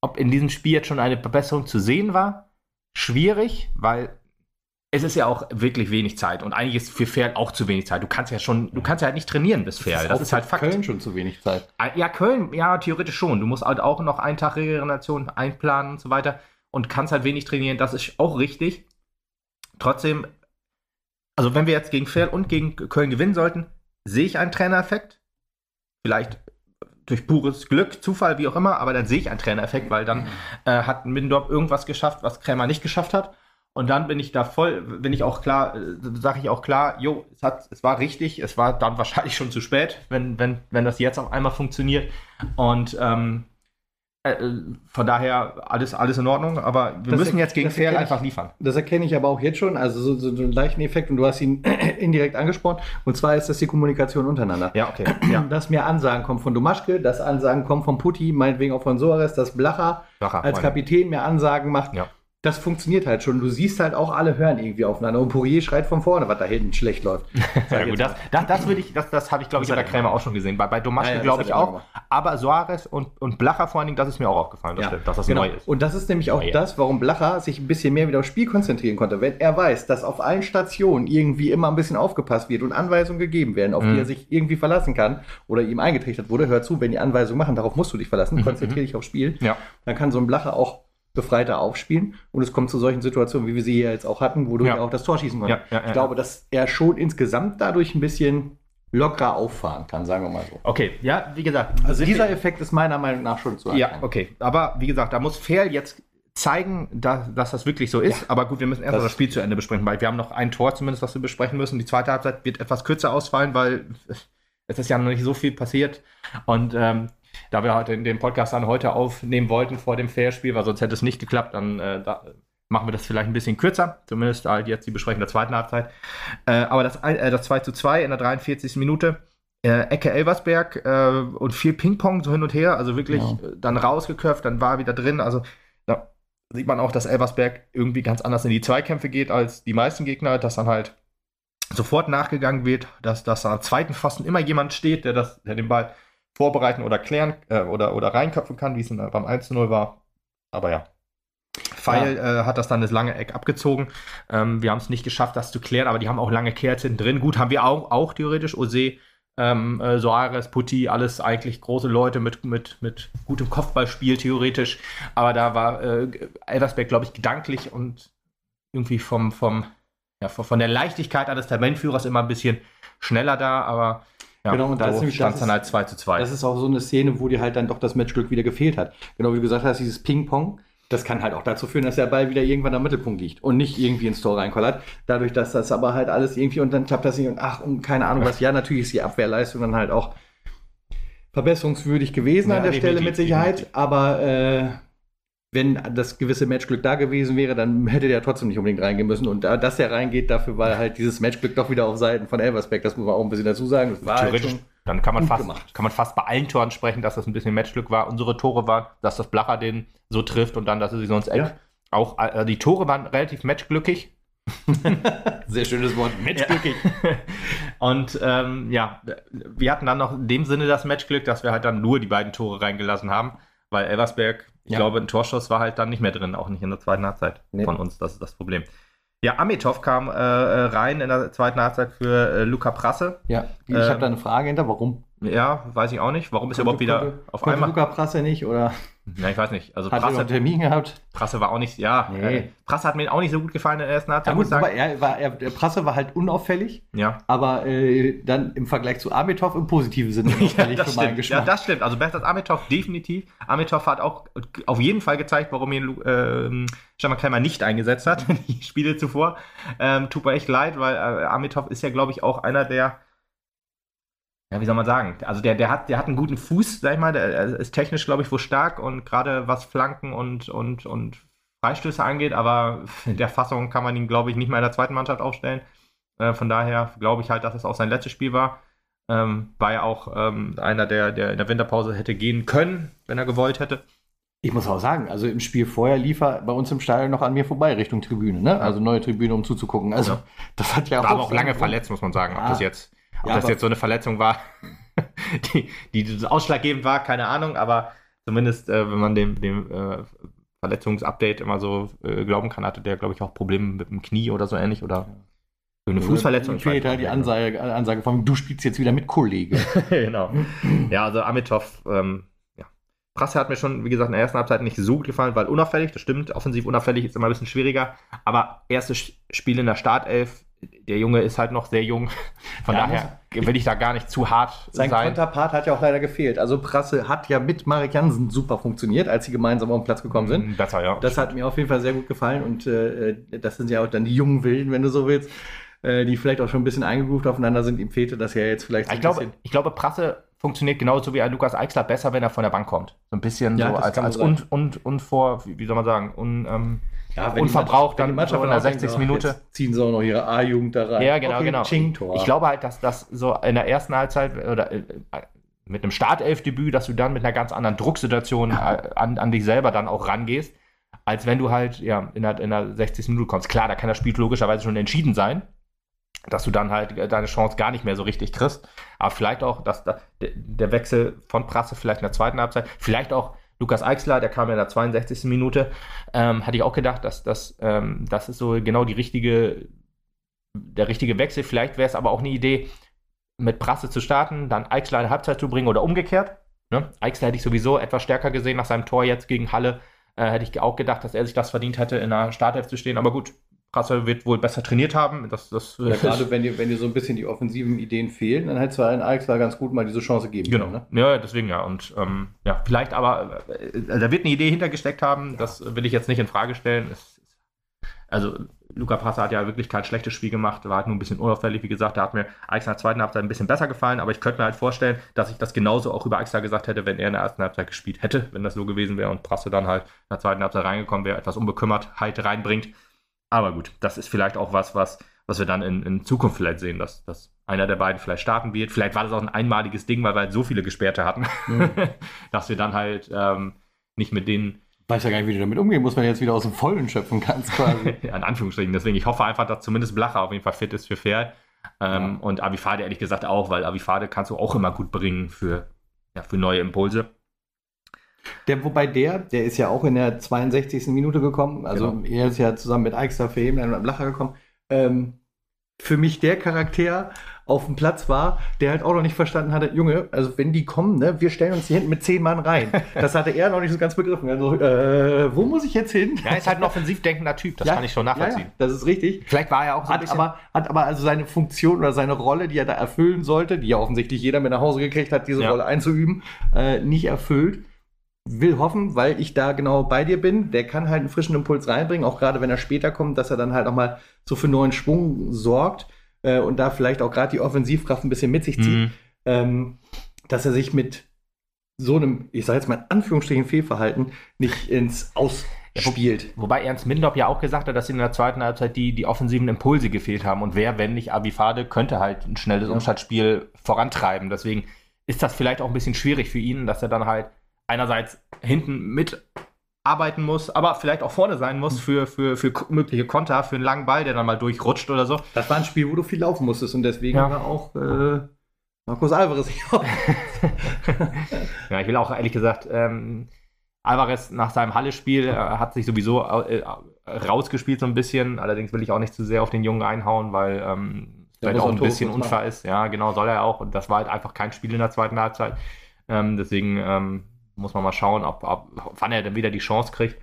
ob in diesem Spiel jetzt schon eine Verbesserung zu sehen war, schwierig, weil es ist ja auch wirklich wenig Zeit und eigentlich ist für Ferl auch zu wenig Zeit. Du kannst ja schon, du kannst ja halt nicht trainieren bis Ferl. Das auch ist halt Fakt. Köln schon zu wenig Zeit. Ja, Köln, ja, theoretisch schon. Du musst halt auch noch einen Tag Regeneration einplanen und so weiter und kannst halt wenig trainieren. Das ist auch richtig. Trotzdem, also wenn wir jetzt gegen Ferl und gegen Köln gewinnen sollten, sehe ich einen Trainereffekt. Vielleicht durch pures Glück, Zufall, wie auch immer, aber dann sehe ich einen Trainereffekt, weil dann äh, hat Middendorf irgendwas geschafft, was Krämer nicht geschafft hat. Und dann bin ich da voll, bin ich auch klar, äh, sage ich auch klar, jo, es, hat, es war richtig, es war dann wahrscheinlich schon zu spät, wenn, wenn, wenn das jetzt auf einmal funktioniert. Und ähm, äh, äh, von daher alles, alles in Ordnung, aber wir Das müssen jetzt gegen ich. einfach liefern. Das erkenne ich aber auch jetzt schon, also so, so, einen leichten Effekt und du hast ihn indirekt angesprochen. Und zwar ist das die Kommunikation untereinander. Ja, okay. Ja, Dass mir Ansagen kommen von Domaschke, dass Ansagen kommen von Putti, meinetwegen auch von Soares, dass Blacher Sache, als. Kapitän mir Ansagen macht. Ja. Das funktioniert halt schon. Du siehst halt auch, alle hören irgendwie aufeinander. Und Poirier schreit von vorne, was da hinten schlecht läuft. Ja, gut, das, das, das, würde ich, das, das habe ich, glaube ich, bei hat er Krämer auch schon gesehen. Bei, bei Domaschke, Ja, ja, glaube ich, auch. Aber Soares und, und Blacher vor allen Dingen, das ist mir auch aufgefallen, das Ja, stimmt, dass das genau. neu ist. Und das ist nämlich auch Neu. das, warum Blacher sich ein bisschen mehr wieder aufs Spiel konzentrieren konnte. Wenn er weiß, dass auf allen Stationen irgendwie immer ein bisschen aufgepasst wird und Anweisungen gegeben werden, auf Mhm. die er sich irgendwie verlassen kann oder ihm eingetrichtert wurde, hör zu, wenn die Anweisungen machen, darauf musst du dich verlassen, Mhm, konzentriere dich aufs Spiel. Ja. Dann kann so ein Blacher auch befreiter aufspielen und es kommt zu solchen Situationen, wie wir sie hier jetzt auch hatten, wodurch Ja. er auch das Tor schießen konnte. Ja, ja, ja, ich glaube, dass er schon insgesamt dadurch ein bisschen lockerer auffahren kann, sagen wir mal so. Okay, ja, wie gesagt. Also dieser wir- Effekt ist meiner Meinung nach schon zu Ja, erkennen. okay. Aber wie gesagt, da muss Fair jetzt zeigen, dass, dass das wirklich so ist. Ja. Aber gut, wir müssen erst Das- das Spiel zu Ende besprechen, weil wir haben noch ein Tor zumindest, was wir besprechen müssen. Die zweite Halbzeit wird etwas kürzer ausfallen, weil es ist ja noch nicht so viel passiert. Und ähm, da wir heute den Podcast dann heute aufnehmen wollten vor dem Fair-Spiel, weil sonst hätte es nicht geklappt, dann äh, da machen wir das vielleicht ein bisschen kürzer. Zumindest halt jetzt die Besprechung der zweiten Halbzeit. Äh, aber das, äh, das 2 zu 2 in der 43. Minute äh, Ecke Elversberg äh, und viel Ping-Pong so hin und her, also wirklich Ja. äh, dann rausgeköpft, dann war er wieder drin. Also da sieht man auch, dass Elversberg irgendwie ganz anders in die Zweikämpfe geht als die meisten Gegner, dass dann halt sofort nachgegangen wird, dass, dass am zweiten Pfosten immer jemand steht, der, das, der den Ball vorbereiten oder klären äh, oder, oder reinköpfen kann, wie es beim 1-0 war. Aber ja. Pfeil äh, hat das dann das lange Eck abgezogen. Ähm, wir haben es nicht geschafft, das zu klären, aber die haben auch lange hinten drin. Gut, haben wir auch, auch theoretisch. Ose, ähm, äh, Soares, Putti, alles eigentlich große Leute mit, mit, mit gutem Kopfballspiel theoretisch. Aber da war äh, Elversberg, glaube ich, gedanklich und irgendwie vom, vom, ja, von von der Leichtigkeit eines Tabellenführers immer ein bisschen schneller da, aber ja, Genau, und da ist so nämlich- stand das dann ist- halt 2 zu 2. Das ist auch so eine Szene, wo dir halt dann doch das Matchglück wieder gefehlt hat. Genau wie du gesagt hast, dieses Ping-Pong, das kann halt auch dazu führen, dass der Ball wieder irgendwann am Mittelpunkt liegt und nicht irgendwie ins Tor reinkollert. Dadurch, dass das aber halt alles irgendwie und dann klappt das nicht und ach, und keine Ahnung was. Ja, natürlich ist die Abwehrleistung dann halt auch verbesserungswürdig gewesen Ja, an der Stelle mit Sicherheit, aber äh, wenn das gewisse Matchglück da gewesen wäre, dann hätte der trotzdem nicht unbedingt reingehen müssen. Und da, dass der reingeht, dafür war halt dieses Matchglück doch wieder auf Seiten von Elversberg. Das muss man auch ein bisschen dazu sagen. Das war halt Theoretisch, schon, dann kann man, fast, gemacht. kann man fast bei allen Toren sprechen, dass das ein bisschen Matchglück war. Unsere Tore waren, dass das Blacher den so trifft und dann, dass er sie sonst. Ja. Auch äh, die Tore waren relativ matchglückig. sehr schönes Wort. Matchglückig. und ähm, ja, wir hatten dann noch in dem Sinne das Matchglück, dass wir halt dann nur die beiden Tore reingelassen haben, weil Elversberg, ich Ja. glaube, ein Torschuss war halt dann nicht mehr drin, auch nicht in der zweiten Halbzeit Nee. von uns. Das ist das Problem. Ja, Amitov kam äh, äh, rein in der zweiten Halbzeit für äh, Luca Prasse. Ja, ich Ähm, habe da eine Frage hinter, warum Ja, weiß ich auch nicht. Warum ist er überhaupt wieder auf konnte einmal? Luca Prasse nicht oder Ja, ich weiß nicht. Also hat er noch einen Prasse, Termin gehabt? Prasse war auch nicht, ja. Nee. Äh, Prasse hat mir auch nicht so gut gefallen in der ersten Ja, Halbzeit, muss gut, aber er war, er, der Prasse war halt unauffällig, Ja. aber äh, dann im Vergleich zu Amitov im positiven Sinne Ja, unauffällig für meinen stimmt. Geschmack. ja, das stimmt. Also besser als Amitov, definitiv. Amitov hat auch auf jeden Fall gezeigt, warum ihn ähm, Stefan nicht eingesetzt hat, die Spiele zuvor. Ähm, tut mir echt leid, weil äh, Amitov ist ja, glaube ich, auch einer der, ja, wie soll man sagen, also der, der, hat, der hat einen guten Fuß, sag ich mal, der ist technisch, glaube ich, wohl stark und gerade was Flanken und, und, und Freistöße angeht, aber in der Fassung kann man ihn, glaube ich, nicht mehr in der zweiten Mannschaft aufstellen. Äh, von daher glaube ich halt, dass es auch sein letztes Spiel war. Ähm, war ja auch ähm, einer, der, der in der Winterpause hätte gehen können, wenn er gewollt hätte. Ich muss auch sagen, also im Spiel vorher lief er bei uns im Stadion noch an mir vorbei Richtung Tribüne, ne? Also neue Tribüne, um zuzugucken. Also Ja. das hat ja War aber auch lange Grund. verletzt, muss man sagen. Ob Ja. das jetzt, ob Ja, das jetzt so eine Verletzung war, die, die ausschlaggebend war, keine Ahnung, aber zumindest, äh, wenn man dem, dem äh, Verletzungsupdate immer so äh, glauben kann, hatte der, glaube ich, auch Probleme mit dem Knie oder so ähnlich oder eine Fußverletzung. Mir fehlt halt die. Ansage, Ansage von, du spielst jetzt wieder mit Kollege. genau. Ja, also Amitov, ähm, ja. Prasse hat mir schon, wie gesagt, in der ersten Halbzeit nicht so gut gefallen, weil unauffällig, das stimmt, offensiv unauffällig ist immer ein bisschen schwieriger, aber erstes Spiel in der Startelf, der Junge ist halt noch sehr jung, von Ja, daher will ich da gar nicht zu hart Sein sein. Konterpart hat ja auch leider gefehlt. Also Prasse hat ja mit Marek Jansen super funktioniert, als sie gemeinsam auf den Platz gekommen sind. Mm, Besser, ja. Das hat mir auf jeden Fall sehr gut gefallen und äh, das sind ja auch dann die jungen Wilden, wenn du so willst, äh, die vielleicht auch schon ein bisschen eingegroovt aufeinander sind. Ihm fehlte das ja jetzt vielleicht so ich, glaube, ich glaube, Prasse funktioniert genauso wie ein Lukas Eichler besser, wenn er von der Bank kommt. So ein bisschen Ja, so als, als un, und, vor, wie, wie soll man sagen, un, ähm, Ja, die Mannschaft- dann wenn die so in der Mannschaft 60. dann auch denkt, Minute. Ziehen sie auch noch ihre A-Jugend da rein. Ja, genau, Okay, genau. Ching-Tor. Ich glaube halt, dass das so in der ersten Halbzeit oder äh, mit einem Startelfdebüt, dass du dann mit einer ganz anderen Drucksituation äh, an, an dich selber dann auch rangehst, als wenn du halt ja, in, der, in der 60. Minute kommst. Klar, da kann das Spiel logischerweise schon entschieden sein, dass du dann halt äh, deine Chance gar nicht mehr so richtig kriegst. Aber vielleicht auch, dass da, der, der Wechsel von Prasse vielleicht in der zweiten Halbzeit, vielleicht auch Lukas Eichsler, der kam ja in der 62. Minute, ähm, hatte ich auch gedacht, dass, dass ähm, das ist so genau die richtige, der richtige Wechsel. Vielleicht wäre es aber auch eine Idee, mit Prasse zu starten, dann Eichsler in die Halbzeit zu bringen oder umgekehrt. Ne? Eichsler hätte ich sowieso etwas stärker gesehen nach seinem Tor jetzt gegen Halle. Äh, hätte ich auch gedacht, dass er sich das verdient hätte, in der Startelf zu stehen. Aber gut, Prasse wird wohl besser trainiert haben. Das, das, Ja, gerade wenn dir, wenn dir so ein bisschen die offensiven Ideen fehlen, dann hätte es ein Eichsler ganz gut mal diese Chance geben Genau. können. Ne? Ja, deswegen ja. Und ähm, ja, vielleicht aber, äh, da wird eine Idee hintergesteckt haben, das will ich jetzt nicht in Frage stellen. Es, also, Luca Prasse hat ja wirklich kein schlechtes Spiel gemacht, war halt nur ein bisschen unauffällig. Wie gesagt, da hat mir Eichsner in der zweiten Halbzeit ein bisschen besser gefallen, aber ich könnte mir halt vorstellen, dass ich das genauso auch über Eichsner gesagt hätte, wenn er in der ersten Halbzeit gespielt hätte, wenn das so gewesen wäre und Prasse dann halt in der zweiten Halbzeit reingekommen wäre, etwas Unbekümmertheit reinbringt. Aber gut, das ist vielleicht auch was, was, was wir dann in, in Zukunft vielleicht sehen, dass, dass einer der beiden vielleicht starten wird. Vielleicht war das auch ein einmaliges Ding, weil wir halt so viele Gesperrte hatten, Mhm. dass wir dann halt ähm, nicht mit denen, Weiß ja gar nicht, wie du damit umgehen musst, wenn du jetzt wieder aus dem Vollen schöpfen kannst, quasi. in Anführungsstrichen, deswegen, ich hoffe einfach, dass zumindest Blacher auf jeden Fall fit ist für Pferd. Ähm, Ja. Und Avifade ehrlich gesagt auch, weil Avifade kannst du auch immer gut bringen für, ja, für neue Impulse. Der, wobei der, der ist ja auch in der 62. Minute gekommen. Also Genau. er ist ja zusammen mit Eichster für eben und Blacher gekommen. Ähm, für mich der Charakter auf dem Platz war, der halt auch noch nicht verstanden hatte, Junge, also wenn die kommen, ne, wir stellen uns hier hinten mit zehn Mann rein. Das hatte er noch nicht so ganz begriffen. Also, äh, wo muss ich jetzt hin? Ja, er ist halt ein offensiv denkender Typ, das Ja, kann ich schon nachvollziehen. Ja, ja, das ist richtig. Vielleicht war er auch so Hat aber, hat aber also seine Funktion oder seine Rolle, die er da erfüllen sollte, die ja offensichtlich jeder mit nach Hause gekriegt hat, diese. Rolle einzuüben, äh, nicht erfüllt. Will hoffen, weil ich da genau bei dir bin. Der kann halt einen frischen Impuls reinbringen, auch gerade wenn er später kommt, dass er dann halt auch mal so für neuen Schwung sorgt äh, und da vielleicht auch gerade die Offensivkraft ein bisschen mit sich zieht. Mhm. Ähm, dass er sich mit so einem, ich sage jetzt mal in Anführungsstrichen Fehlverhalten, nicht ins Ausspielt. Wobei Ernst Mindorp ja auch gesagt hat, dass in der zweiten Halbzeit die, die offensiven Impulse gefehlt haben. Und wer, wenn nicht Abifade, könnte halt ein schnelles Ja. Umschaltspiel vorantreiben. Deswegen ist das vielleicht auch ein bisschen schwierig für ihn, dass er dann halt einerseits hinten mitarbeiten muss, aber vielleicht auch vorne sein muss für, für, für ko- mögliche Konter, für einen langen Ball, der dann mal durchrutscht oder so. Das war ein Spiel, wo du viel laufen musstest und deswegen Ja. war auch äh, Markus Alvarez. Ja, ich will auch ehrlich gesagt, ähm, Alvarez nach seinem Halle-Spiel äh, hat sich sowieso äh, rausgespielt so ein bisschen. Allerdings will ich auch nicht zu sehr auf den Jungen einhauen, weil ähm, vielleicht auch ein bisschen unfair ist. Ja, genau, soll er auch. Und das war halt einfach kein Spiel in der zweiten Halbzeit. Ähm, deswegen ähm, muss man mal schauen, ob, ob, wann er dann wieder die Chance kriegt.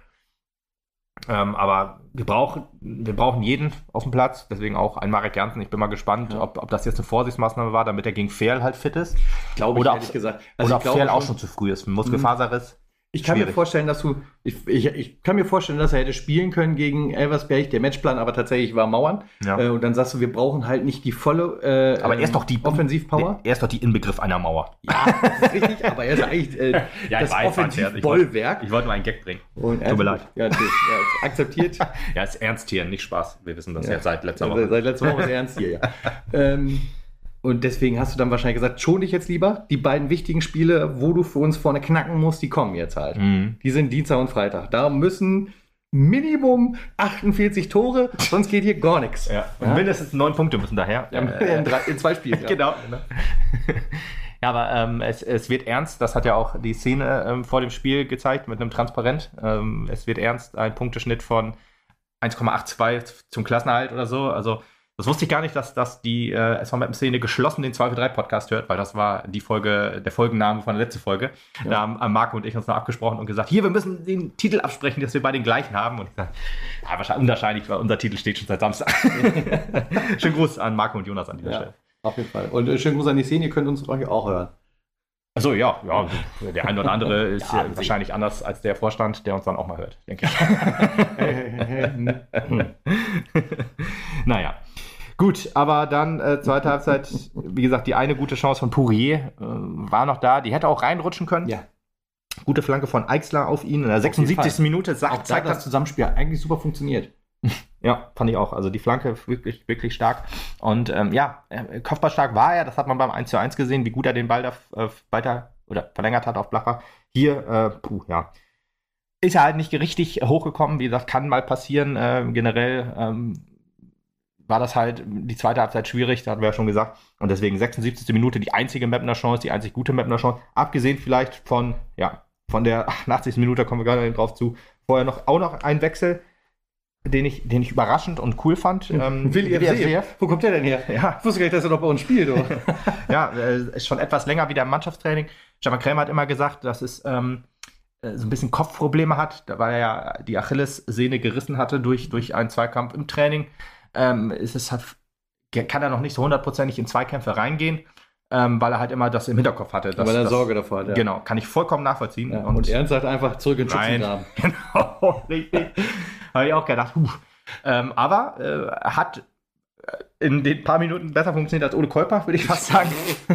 Ähm, aber wir brauchen, wir brauchen jeden auf dem Platz, deswegen auch ein Marek Janssen. Ich bin mal gespannt, ja. ob, ob das jetzt eine Vorsichtsmaßnahme war, damit er gegen Fehl halt fit ist. Glaube oder ich, ehrlich gesagt. Also oder ob Fehl auch schon zu früh ist. Muskelfaserriss. Ich kann Schwierig. mir vorstellen, dass du, ich, ich, ich, kann mir vorstellen, dass er hätte spielen können gegen Elversberg. Der Matchplan aber tatsächlich war Mauern. Ja. Äh, und dann sagst du, wir brauchen halt nicht die volle äh, aber er ist doch die Offensivpower. Er ist doch die Inbegriff einer Mauer. Ja, das ist richtig, aber er ist eigentlich äh, ja, das Offensivbollwerk. Ich wollte nur einen Gag bringen. Und Tut mir leid. Ja, ja, akzeptiert. ja, ist ernst hier, nicht Spaß. Wir wissen das ja, seit letzter Woche. Seit letzter Woche ist ernst hier, ja. ähm, und deswegen hast du dann wahrscheinlich gesagt, schon dich jetzt lieber. Die beiden wichtigen Spiele, wo du für uns vorne knacken musst, die kommen jetzt halt. Mhm. Die sind Dienstag und Freitag. Da müssen Minimum 48 Tore, sonst geht hier gar nichts. Ja. Und ja? mindestens neun Punkte müssen daher. Ja, in, drei, in, zwei Spielen. Ja. genau. genau. ja, aber ähm, es, es, wird ernst. Das hat ja auch die Szene ähm, vor dem Spiel gezeigt mit einem Transparent. Ähm, es wird ernst. Ein Punkteschnitt von 1,82 zum Klassenerhalt oder so. Also das wusste ich gar nicht, dass, dass die äh, SV Mappen Szene geschlossen den 2 für 3 Podcast hört, weil das war die Folge, der Folgenname von der letzten Folge. Ja. Da haben Marco und ich uns noch abgesprochen und gesagt, hier, wir müssen den Titel absprechen, dass wir bei den gleichen haben. Und ich gesagt, ja, wahrscheinlich unwahrscheinlich, weil unser Titel steht schon seit Samstag. schönen Gruß an Marco und Jonas an dieser ja, Stelle. Auf jeden Fall. Und äh, schönen Gruß an die Szene, ihr könnt uns auch hören. Achso, ja, ja. Der eine oder andere ist ja, wahrscheinlich anders als der Vorstand, der uns dann auch mal hört, denke ich. naja. Gut, aber dann äh, zweite Halbzeit, wie gesagt, die eine gute Chance von Pourier äh, war noch da. Die hätte auch reinrutschen können. Ja. Gute Flanke von Eichsler auf ihn in der 76. Minute. Sagt, zeigt das Zusammenspiel eigentlich super funktioniert. Ja, fand ich auch. Also die Flanke wirklich, wirklich stark. Und ähm, ja, äh, kopfballstark war er. Das hat man beim 1 zu 1 gesehen, wie gut er den Ball da äh, weiter oder verlängert hat auf Blacher. Hier, äh, puh, ja. Ist er halt nicht richtig hochgekommen. Wie gesagt, kann mal passieren. Äh, generell ähm, war das halt die zweite Halbzeit schwierig, da hatten wir ja schon gesagt. Und deswegen 76. Minute die einzige Mapner Chance, die einzig gute Mapner Chance. Abgesehen vielleicht von, ja, von der 88. Minute kommen wir gerade drauf zu. Vorher noch auch noch ein Wechsel, den ich, den ich überraschend und cool fand. Ähm, Willi FCF. Wo kommt der denn her? Ja. Ich wusste gar nicht, dass er noch bei uns spielt. ja, äh, ist schon etwas länger wieder im Mannschaftstraining. Stefan Krämer hat immer gesagt, dass es ähm, äh, so ein bisschen Kopfprobleme hat, weil er ja die Achillessehne gerissen hatte durch, durch einen Zweikampf im Training ähm, ist es halt, kann er noch nicht so hundertprozentig in Zweikämpfe reingehen, ähm, weil er halt immer das im Hinterkopf hatte. Dass, weil er Sorge davor hat. Ja. Genau, kann ich vollkommen nachvollziehen. Ja, und, und Ernst sagt einfach zurück in Schützengraben. Genau, richtig. Habe ich auch gedacht, huh. Ähm, aber äh, er hat in den paar Minuten besser funktioniert als Ole Kolper, würde ich fast sagen.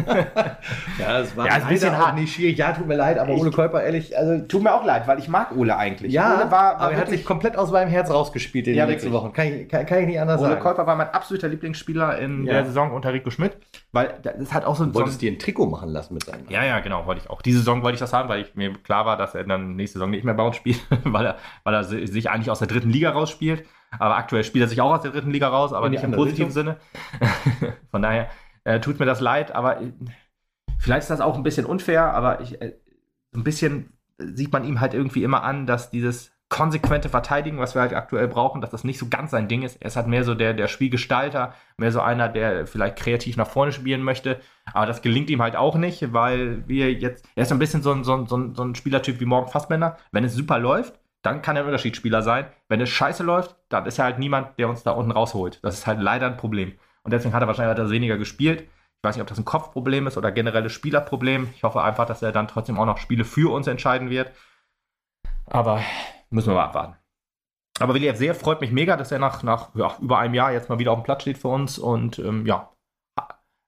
ja, es war ja, ein bisschen hart. nicht schwierig. Ja, tut mir leid, aber ich, Ole Kolper, ehrlich, also. Tut mir auch leid, weil ich mag Ole eigentlich. Ja, Ole war, war aber er hat sich komplett aus meinem Herz rausgespielt in ja, den letzten Wochen. Kann ich, kann, kann ich nicht anders Ole sagen. Ole Kolper war mein absoluter Lieblingsspieler in ja. der Saison unter Rico Schmidt, weil das hat auch so ein. Wolltest so dir ein Trikot machen lassen mit seinem Ja, ja, genau, wollte ich auch. Diese Saison wollte ich das haben, weil ich, mir klar war, dass er dann nächste Saison nicht mehr bei uns spielt, weil er, weil er sich eigentlich aus der dritten Liga rausspielt. Aber aktuell spielt er sich auch aus der dritten Liga raus, aber nicht im positiven Sinne. Von daher äh, tut mir das leid, aber äh, vielleicht ist das auch ein bisschen unfair, aber ich, äh, ein bisschen sieht man ihm halt irgendwie immer an, dass dieses konsequente Verteidigen, was wir halt aktuell brauchen, dass das nicht so ganz sein Ding ist. Er ist halt mehr so der, der Spielgestalter, mehr so einer, der vielleicht kreativ nach vorne spielen möchte. Aber das gelingt ihm halt auch nicht, weil wir jetzt, er ist ein bisschen so ein, so ein, so ein, Spielertyp wie Morgen Fassbender. Wenn es super läuft, dann kann er ein Unterschiedsspieler sein. Wenn es scheiße läuft, dann ist er halt niemand, der uns da unten rausholt. Das ist halt leider ein Problem. Und deswegen hat er wahrscheinlich etwas weniger gespielt. Ich weiß nicht, ob das ein Kopfproblem ist oder generelles Spielerproblem. Ich hoffe einfach, dass er dann trotzdem auch noch Spiele für uns entscheiden wird. Aber müssen wir mal abwarten. Aber Willi sehr freut mich mega, dass er nach, nach ja, über einem Jahr jetzt mal wieder auf dem Platz steht für uns. Und ähm, ja,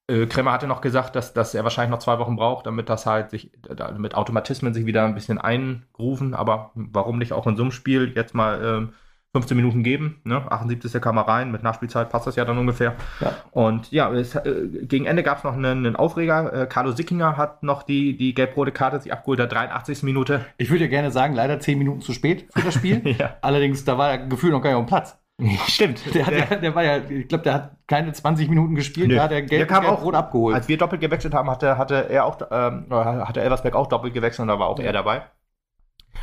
äh, Kremer hatte noch gesagt, dass, dass er wahrscheinlich noch zwei Wochen braucht, damit das halt sich, damit Automatismen sich wieder ein bisschen eingrufen. Aber warum nicht auch in so einem Spiel jetzt mal ähm, 15 Minuten geben? Ne? 78. kam er rein, mit Nachspielzeit passt das ja dann ungefähr. Ja. Und ja, es, äh, gegen Ende gab es noch einen, einen Aufreger. Äh, Carlo Sickinger hat noch die, die gelb-rote Karte sich abgeholt, der 83. Minute. Ich würde ja gerne sagen, leider 10 Minuten zu spät für das Spiel. ja. Allerdings, da war gefühlt noch gar nicht auf dem Platz. Stimmt. Der, der, der, der, war ja, ich glaube, der hat keine 20 Minuten gespielt, Nö. da hat er Geld, der kam auch rot abgeholt. Als wir doppelt gewechselt haben, hatte, hatte er auch, ähm, hatte Elversberg auch doppelt gewechselt und da war auch ja. er dabei.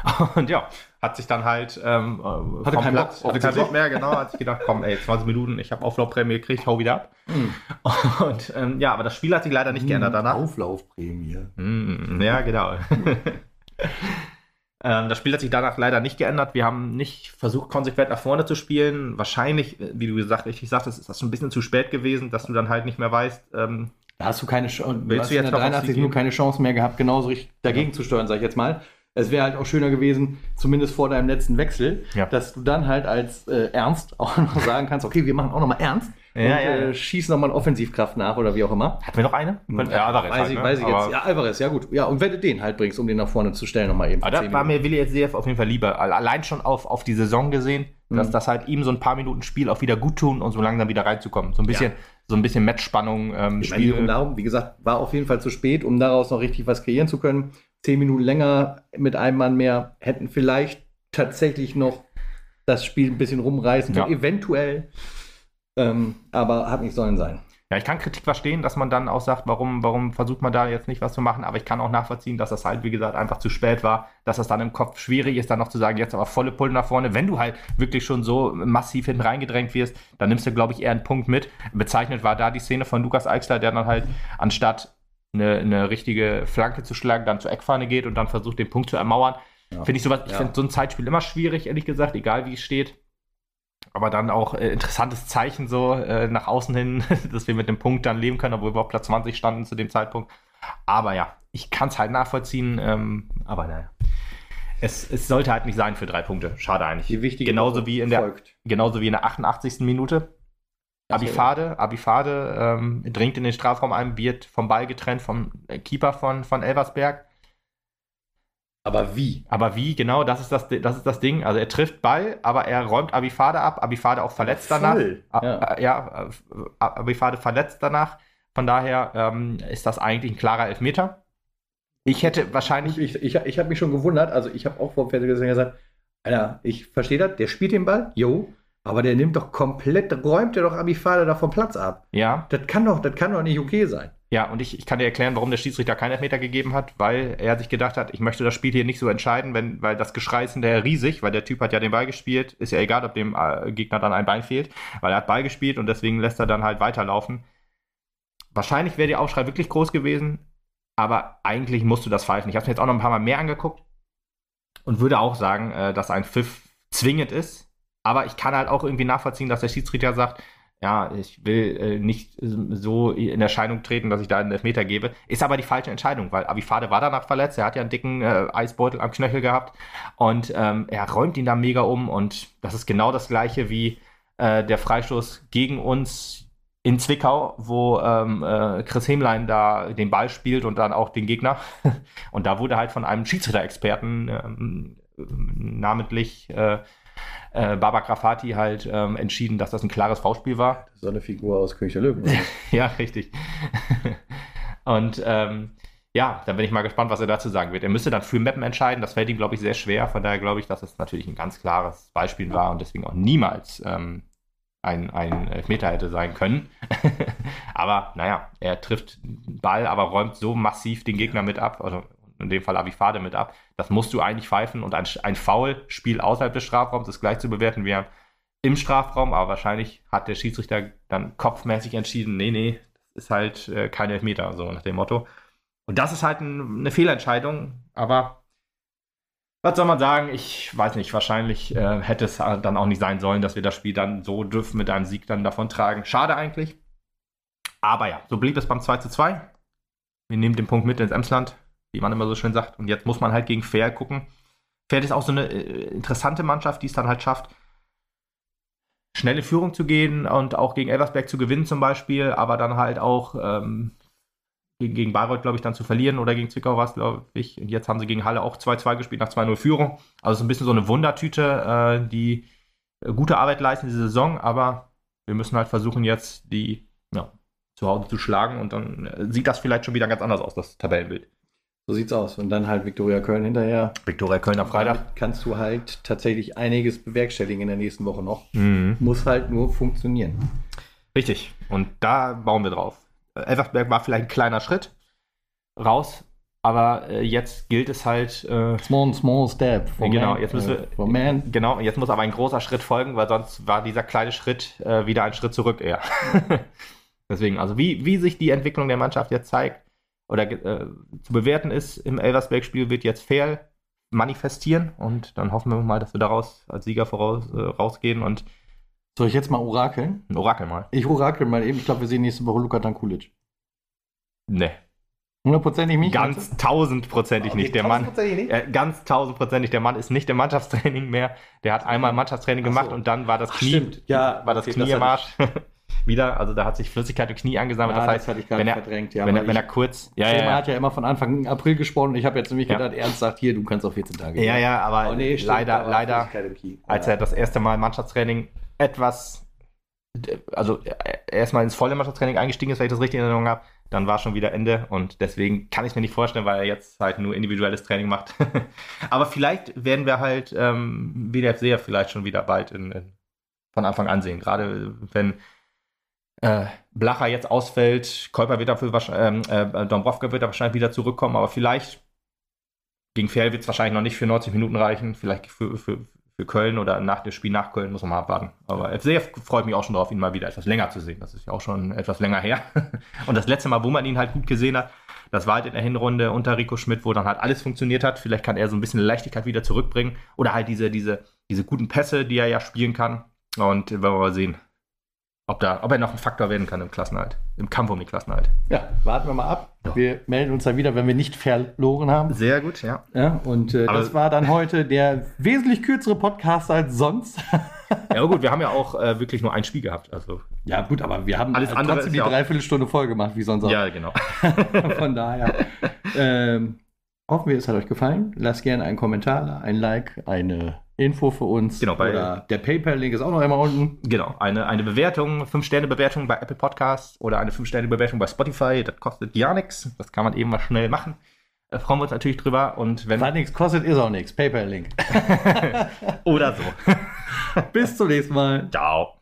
Und ja, hat sich dann halt ähm, äh, Hatte keinen Platz, Bock, hatte keinen Bock mehr, genau, hat sich gedacht, komm, ey, 20 Minuten, ich habe Auflaufprämie gekriegt, hau wieder ab. Mhm. Und ähm, ja, aber das Spiel hat sich leider nicht geändert danach. Auflaufprämie. Mm, Ja, genau. Ähm, das Spiel hat sich danach leider nicht geändert. Wir haben nicht versucht, konsequent nach vorne zu spielen. Wahrscheinlich, äh, wie du gesagt, richtig sagtest, ist das schon ein bisschen zu spät gewesen, dass du dann halt nicht mehr weißt. Ähm, Da hast du keine Chance. Willst du jetzt in der noch auf 83 sie Minuten gehen? keine Chance mehr gehabt, genauso richtig dagegen zu steuern, sag ich jetzt mal. Es wäre halt auch schöner gewesen, zumindest vor deinem letzten Wechsel, Ja. dass du dann halt als äh, Ernst auch noch sagen kannst, okay, wir machen auch noch mal Ernst Ja, und ja, äh, ja. schießen noch mal eine Offensivkraft nach oder wie auch immer. hatten wir noch eine? Ja, Alvarez weiß halt, ich, ne? weiß ich jetzt. Ja, Alvarez, ja gut. Ja, und wenn du den halt bringst, um den nach vorne zu stellen, noch mal eben. Aber da 10 war mir Willi jetzt sehr auf jeden Fall lieber. Allein schon auf, auf die Saison gesehen, dass Mhm. das halt ihm so ein paar Minuten Spiel auch wieder gut tun und so langsam wieder reinzukommen. So ein bisschen, so ein bisschen Matchspannung, ähm, Ich meine, hier Spiel. und darum, wie gesagt, war auf jeden Fall zu spät, um daraus noch richtig was kreieren zu können. Zehn Minuten länger mit einem Mann mehr hätten vielleicht tatsächlich noch das Spiel ein bisschen rumreißen können, Ja. eventuell. Ähm, aber hat nicht sollen sein. Ja, ich kann Kritik verstehen, dass man dann auch sagt, warum, warum versucht man da jetzt nicht was zu machen, aber ich kann auch nachvollziehen, dass das halt, wie gesagt, einfach zu spät war, dass das dann im Kopf schwierig ist, dann noch zu sagen, jetzt aber volle Pulle nach vorne. Wenn du halt wirklich schon so massiv hinten reingedrängt wirst, dann nimmst du, glaube ich, eher einen Punkt mit. Bezeichnet war da die Szene von Lukas Eichsler, der dann halt anstatt eine, eine richtige Flanke zu schlagen, dann zur Eckfahne geht und dann versucht, den Punkt zu ermauern. Ja. Finde ich sowas, ich Ja. finde so ein Zeitspiel immer schwierig, ehrlich gesagt, egal wie es steht. Aber dann auch äh, interessantes Zeichen so äh, nach außen hin, dass wir mit dem Punkt dann leben können, obwohl wir auf Platz 20 standen zu dem Zeitpunkt. Aber ja, ich kann es halt nachvollziehen. Ähm, aber naja. Es, es sollte halt nicht sein für drei Punkte. Schade eigentlich. Die wichtige genauso wie in der folgt. genauso wie in der 88. Minute. Abifade, Abifade ähm, dringt in den Strafraum ein, wird vom Ball getrennt vom äh, Keeper von, von Elversberg. Aber wie? Aber wie, genau, das ist das, das ist das Ding. Also er trifft Ball, aber er räumt Abifade ab. Abifade auch verletzt danach. Voll. Ja. a- ja, äh, Abifade verletzt danach. Von daher ähm, ist das eigentlich ein klarer Elfmeter. Ich hätte wahrscheinlich. Ich, ich, ich habe mich schon gewundert, also ich habe auch vor dem Fernsehen gesagt, Alter, ich verstehe das, der spielt den Ball, jo, aber der nimmt doch komplett, räumt der doch Abifade da vom Platz ab. Ja, Das kann doch, das kann doch nicht okay sein. Ja, und ich, ich kann dir erklären, warum der Schiedsrichter keinen Elfmeter gegeben hat, weil er sich gedacht hat, ich möchte das Spiel hier nicht so entscheiden, wenn, weil das Geschrei ist hinterher riesig, weil der Typ hat ja den Ball gespielt. Ist ja egal, ob dem äh, Gegner dann ein Bein fehlt, weil er hat Ball gespielt und deswegen lässt er dann halt weiterlaufen. Wahrscheinlich wäre der Aufschrei wirklich groß gewesen, aber eigentlich musst du das pfeifen. Ich habe es mir jetzt auch noch ein paar Mal mehr angeguckt und würde auch sagen, äh, dass ein Pfiff zwingend ist. Aber ich kann halt auch irgendwie nachvollziehen, dass der Schiedsrichter sagt, ja, ich will äh, nicht so in Erscheinung treten, dass ich da einen Elfmeter gebe. Ist aber die falsche Entscheidung, weil Abifade war danach verletzt. Er hat ja einen dicken äh, Eisbeutel am Knöchel gehabt und ähm, er räumt ihn da mega um. Und das ist genau das gleiche wie äh, der Freistoß gegen uns in Zwickau, wo ähm, äh, Chris Hemlein da den Ball spielt und dann auch den Gegner. Und da wurde halt von einem Schiedsrichter-Experten ähm, namentlich äh, Baba Grafati halt ähm, entschieden, dass das ein klares Foulspiel war. So eine Figur aus König der Löwen. Ja, richtig. und ähm, ja, dann bin ich mal gespannt, was er dazu sagen wird. Er müsste dann für Mappen entscheiden. Das fällt ihm, glaube ich, sehr schwer. Von daher glaube ich, dass es natürlich ein ganz klares Beispiel war und deswegen auch niemals ähm, ein, ein Elfmeter hätte sein können. aber naja, er trifft den Ball, aber räumt so massiv den Gegner mit ab, also in dem Fall Avifade mit ab. Das musst du eigentlich pfeifen und ein, ein Foul-Spiel außerhalb des Strafraums ist gleich zu bewerten wie im Strafraum, aber wahrscheinlich hat der Schiedsrichter dann kopfmäßig entschieden, nee, nee, das ist halt äh, kein Elfmeter, so nach dem Motto. Und das ist halt ein, eine Fehlentscheidung, aber was soll man sagen? Ich weiß nicht, wahrscheinlich äh, hätte es dann auch nicht sein sollen, dass wir das Spiel dann so dürfen mit einem Sieg dann davon tragen. Schade eigentlich. Aber ja, so blieb es beim 2 zu 2. Wir nehmen den Punkt mit ins Emsland, wie man immer so schön sagt. Und jetzt muss man halt gegen Fair gucken. Fair ist auch so eine äh, interessante Mannschaft, die es dann halt schafft, schnelle Führung zu gehen und auch gegen Elversberg zu gewinnen zum Beispiel, aber dann halt auch ähm, gegen, gegen Bayreuth, glaube ich, dann zu verlieren oder gegen Zwickau war es, glaube ich. Und jetzt haben sie gegen Halle auch 2-2 gespielt nach 2-0 Führung. Also so ein bisschen so eine Wundertüte, äh, die äh, gute Arbeit leisten diese Saison, aber wir müssen halt versuchen jetzt die ja, zu Hause zu schlagen und dann äh, sieht das vielleicht schon wieder ganz anders aus, das Tabellenbild. So sieht's aus. Und dann halt Viktoria Köln hinterher. Viktoria Köln am Freitag. Damit kannst du halt tatsächlich einiges bewerkstelligen in der nächsten Woche noch. Mhm. Muss halt nur funktionieren. Richtig. Und da bauen wir drauf. Äh, Elversberg war vielleicht ein kleiner Schritt raus Aber äh, jetzt gilt es halt. Äh, Small, small step. for genau, jetzt müssen wir. Man. Genau, jetzt muss aber ein großer Schritt folgen, weil sonst war dieser kleine Schritt äh, wieder ein Schritt zurück eher. Deswegen, also wie, wie sich die Entwicklung der Mannschaft jetzt zeigt oder äh, zu bewerten ist im Elversberg-Spiel, wird jetzt fair manifestieren und dann hoffen wir mal, dass wir daraus als Sieger voraus, äh, rausgehen und Soll ich jetzt mal orakeln? ein Orakel mal. Ich orakel mal eben. Ich glaube, wir sehen nächste Woche Luka Tankulic. Ne, Hundertprozentig nicht? ganz tausendprozentig nicht. Der Mann, nicht? äh, ganz tausendprozentig, der Mann ist nicht im Mannschaftstraining mehr. Der hat einmal Mannschaftstraining Ach so. gemacht und dann war das Ach, Knie, stimmt. Ja, war das okay, Knie das im Arsch. Wieder, also da hat sich Flüssigkeit im Knie angesammelt. Ja, das heißt, das hatte ich gerade wenn er, verdrängt. Ja, wenn, er, wenn er kurz. Ja, Schema ja, ja. hat ja immer von Anfang April gesprochen. Ich habe jetzt nämlich Ja. gedacht, Ernst sagt hier, du kannst auf 14 Tage. Ja, ja, aber Oh, nee, stimmt, leider, leider, als er das erste Mal Mannschaftstraining etwas, also erstmal ins volle Mannschaftstraining eingestiegen ist, wenn ich das richtig in Erinnerung habe, dann war schon wieder Ende und deswegen kann ich mir nicht vorstellen, weil er jetzt halt nur individuelles Training macht. aber vielleicht werden wir halt ähm, WDFC ja vielleicht schon wieder bald in, in, von Anfang an sehen, gerade wenn äh, Blacher jetzt ausfällt, Kolper wird dafür wahrscheinlich, ähm, äh, Dombrovka wird da wahrscheinlich wieder zurückkommen, aber vielleicht gegen Ferl wird es wahrscheinlich noch nicht für 90 Minuten reichen, vielleicht für, für, für Köln oder nach dem Spiel nach Köln muss man mal abwarten. Aber FCF freut mich auch schon darauf, ihn mal wieder etwas länger zu sehen. Das ist ja auch schon etwas länger her. Und das letzte Mal, wo man ihn halt gut gesehen hat, das war halt in der Hinrunde unter Rico Schmidt, wo dann halt alles funktioniert hat. Vielleicht kann er so ein bisschen Leichtigkeit wieder zurückbringen. Oder halt diese, diese, diese guten Pässe, die er ja spielen kann. Und werden wir mal sehen, ob, da, ob er noch ein Faktor werden kann im Klassenhalt, im Kampf um den Klassenhalt. ja, warten wir mal ab. Wir melden uns dann wieder, wenn wir nicht verloren haben. Sehr gut, ja. Ja, und äh, das war dann heute der wesentlich kürzere Podcast als sonst. Ja, gut, wir haben ja auch äh, wirklich nur ein Spiel gehabt. Also, ja, gut, aber wir haben Alles andere trotzdem die ja Dreiviertelstunde voll gemacht, wie sonst auch. ja, genau. Von daher. ähm, hoffen wir, es hat euch gefallen. Lasst gerne einen Kommentar, ein Like, eine Info für uns. Genau, bei- Oder der PayPal-Link ist auch noch einmal unten. Genau, eine, eine Bewertung, 5-Sterne-Bewertung bei Apple Podcasts oder eine 5-Sterne-Bewertung bei Spotify. Das kostet ja nichts. Das kann man eben mal schnell machen. Da freuen wir uns natürlich drüber. Und wenn. Was nichts kostet, ist auch nichts. PayPal-Link. oder so. Bis zum nächsten Mal. Ciao.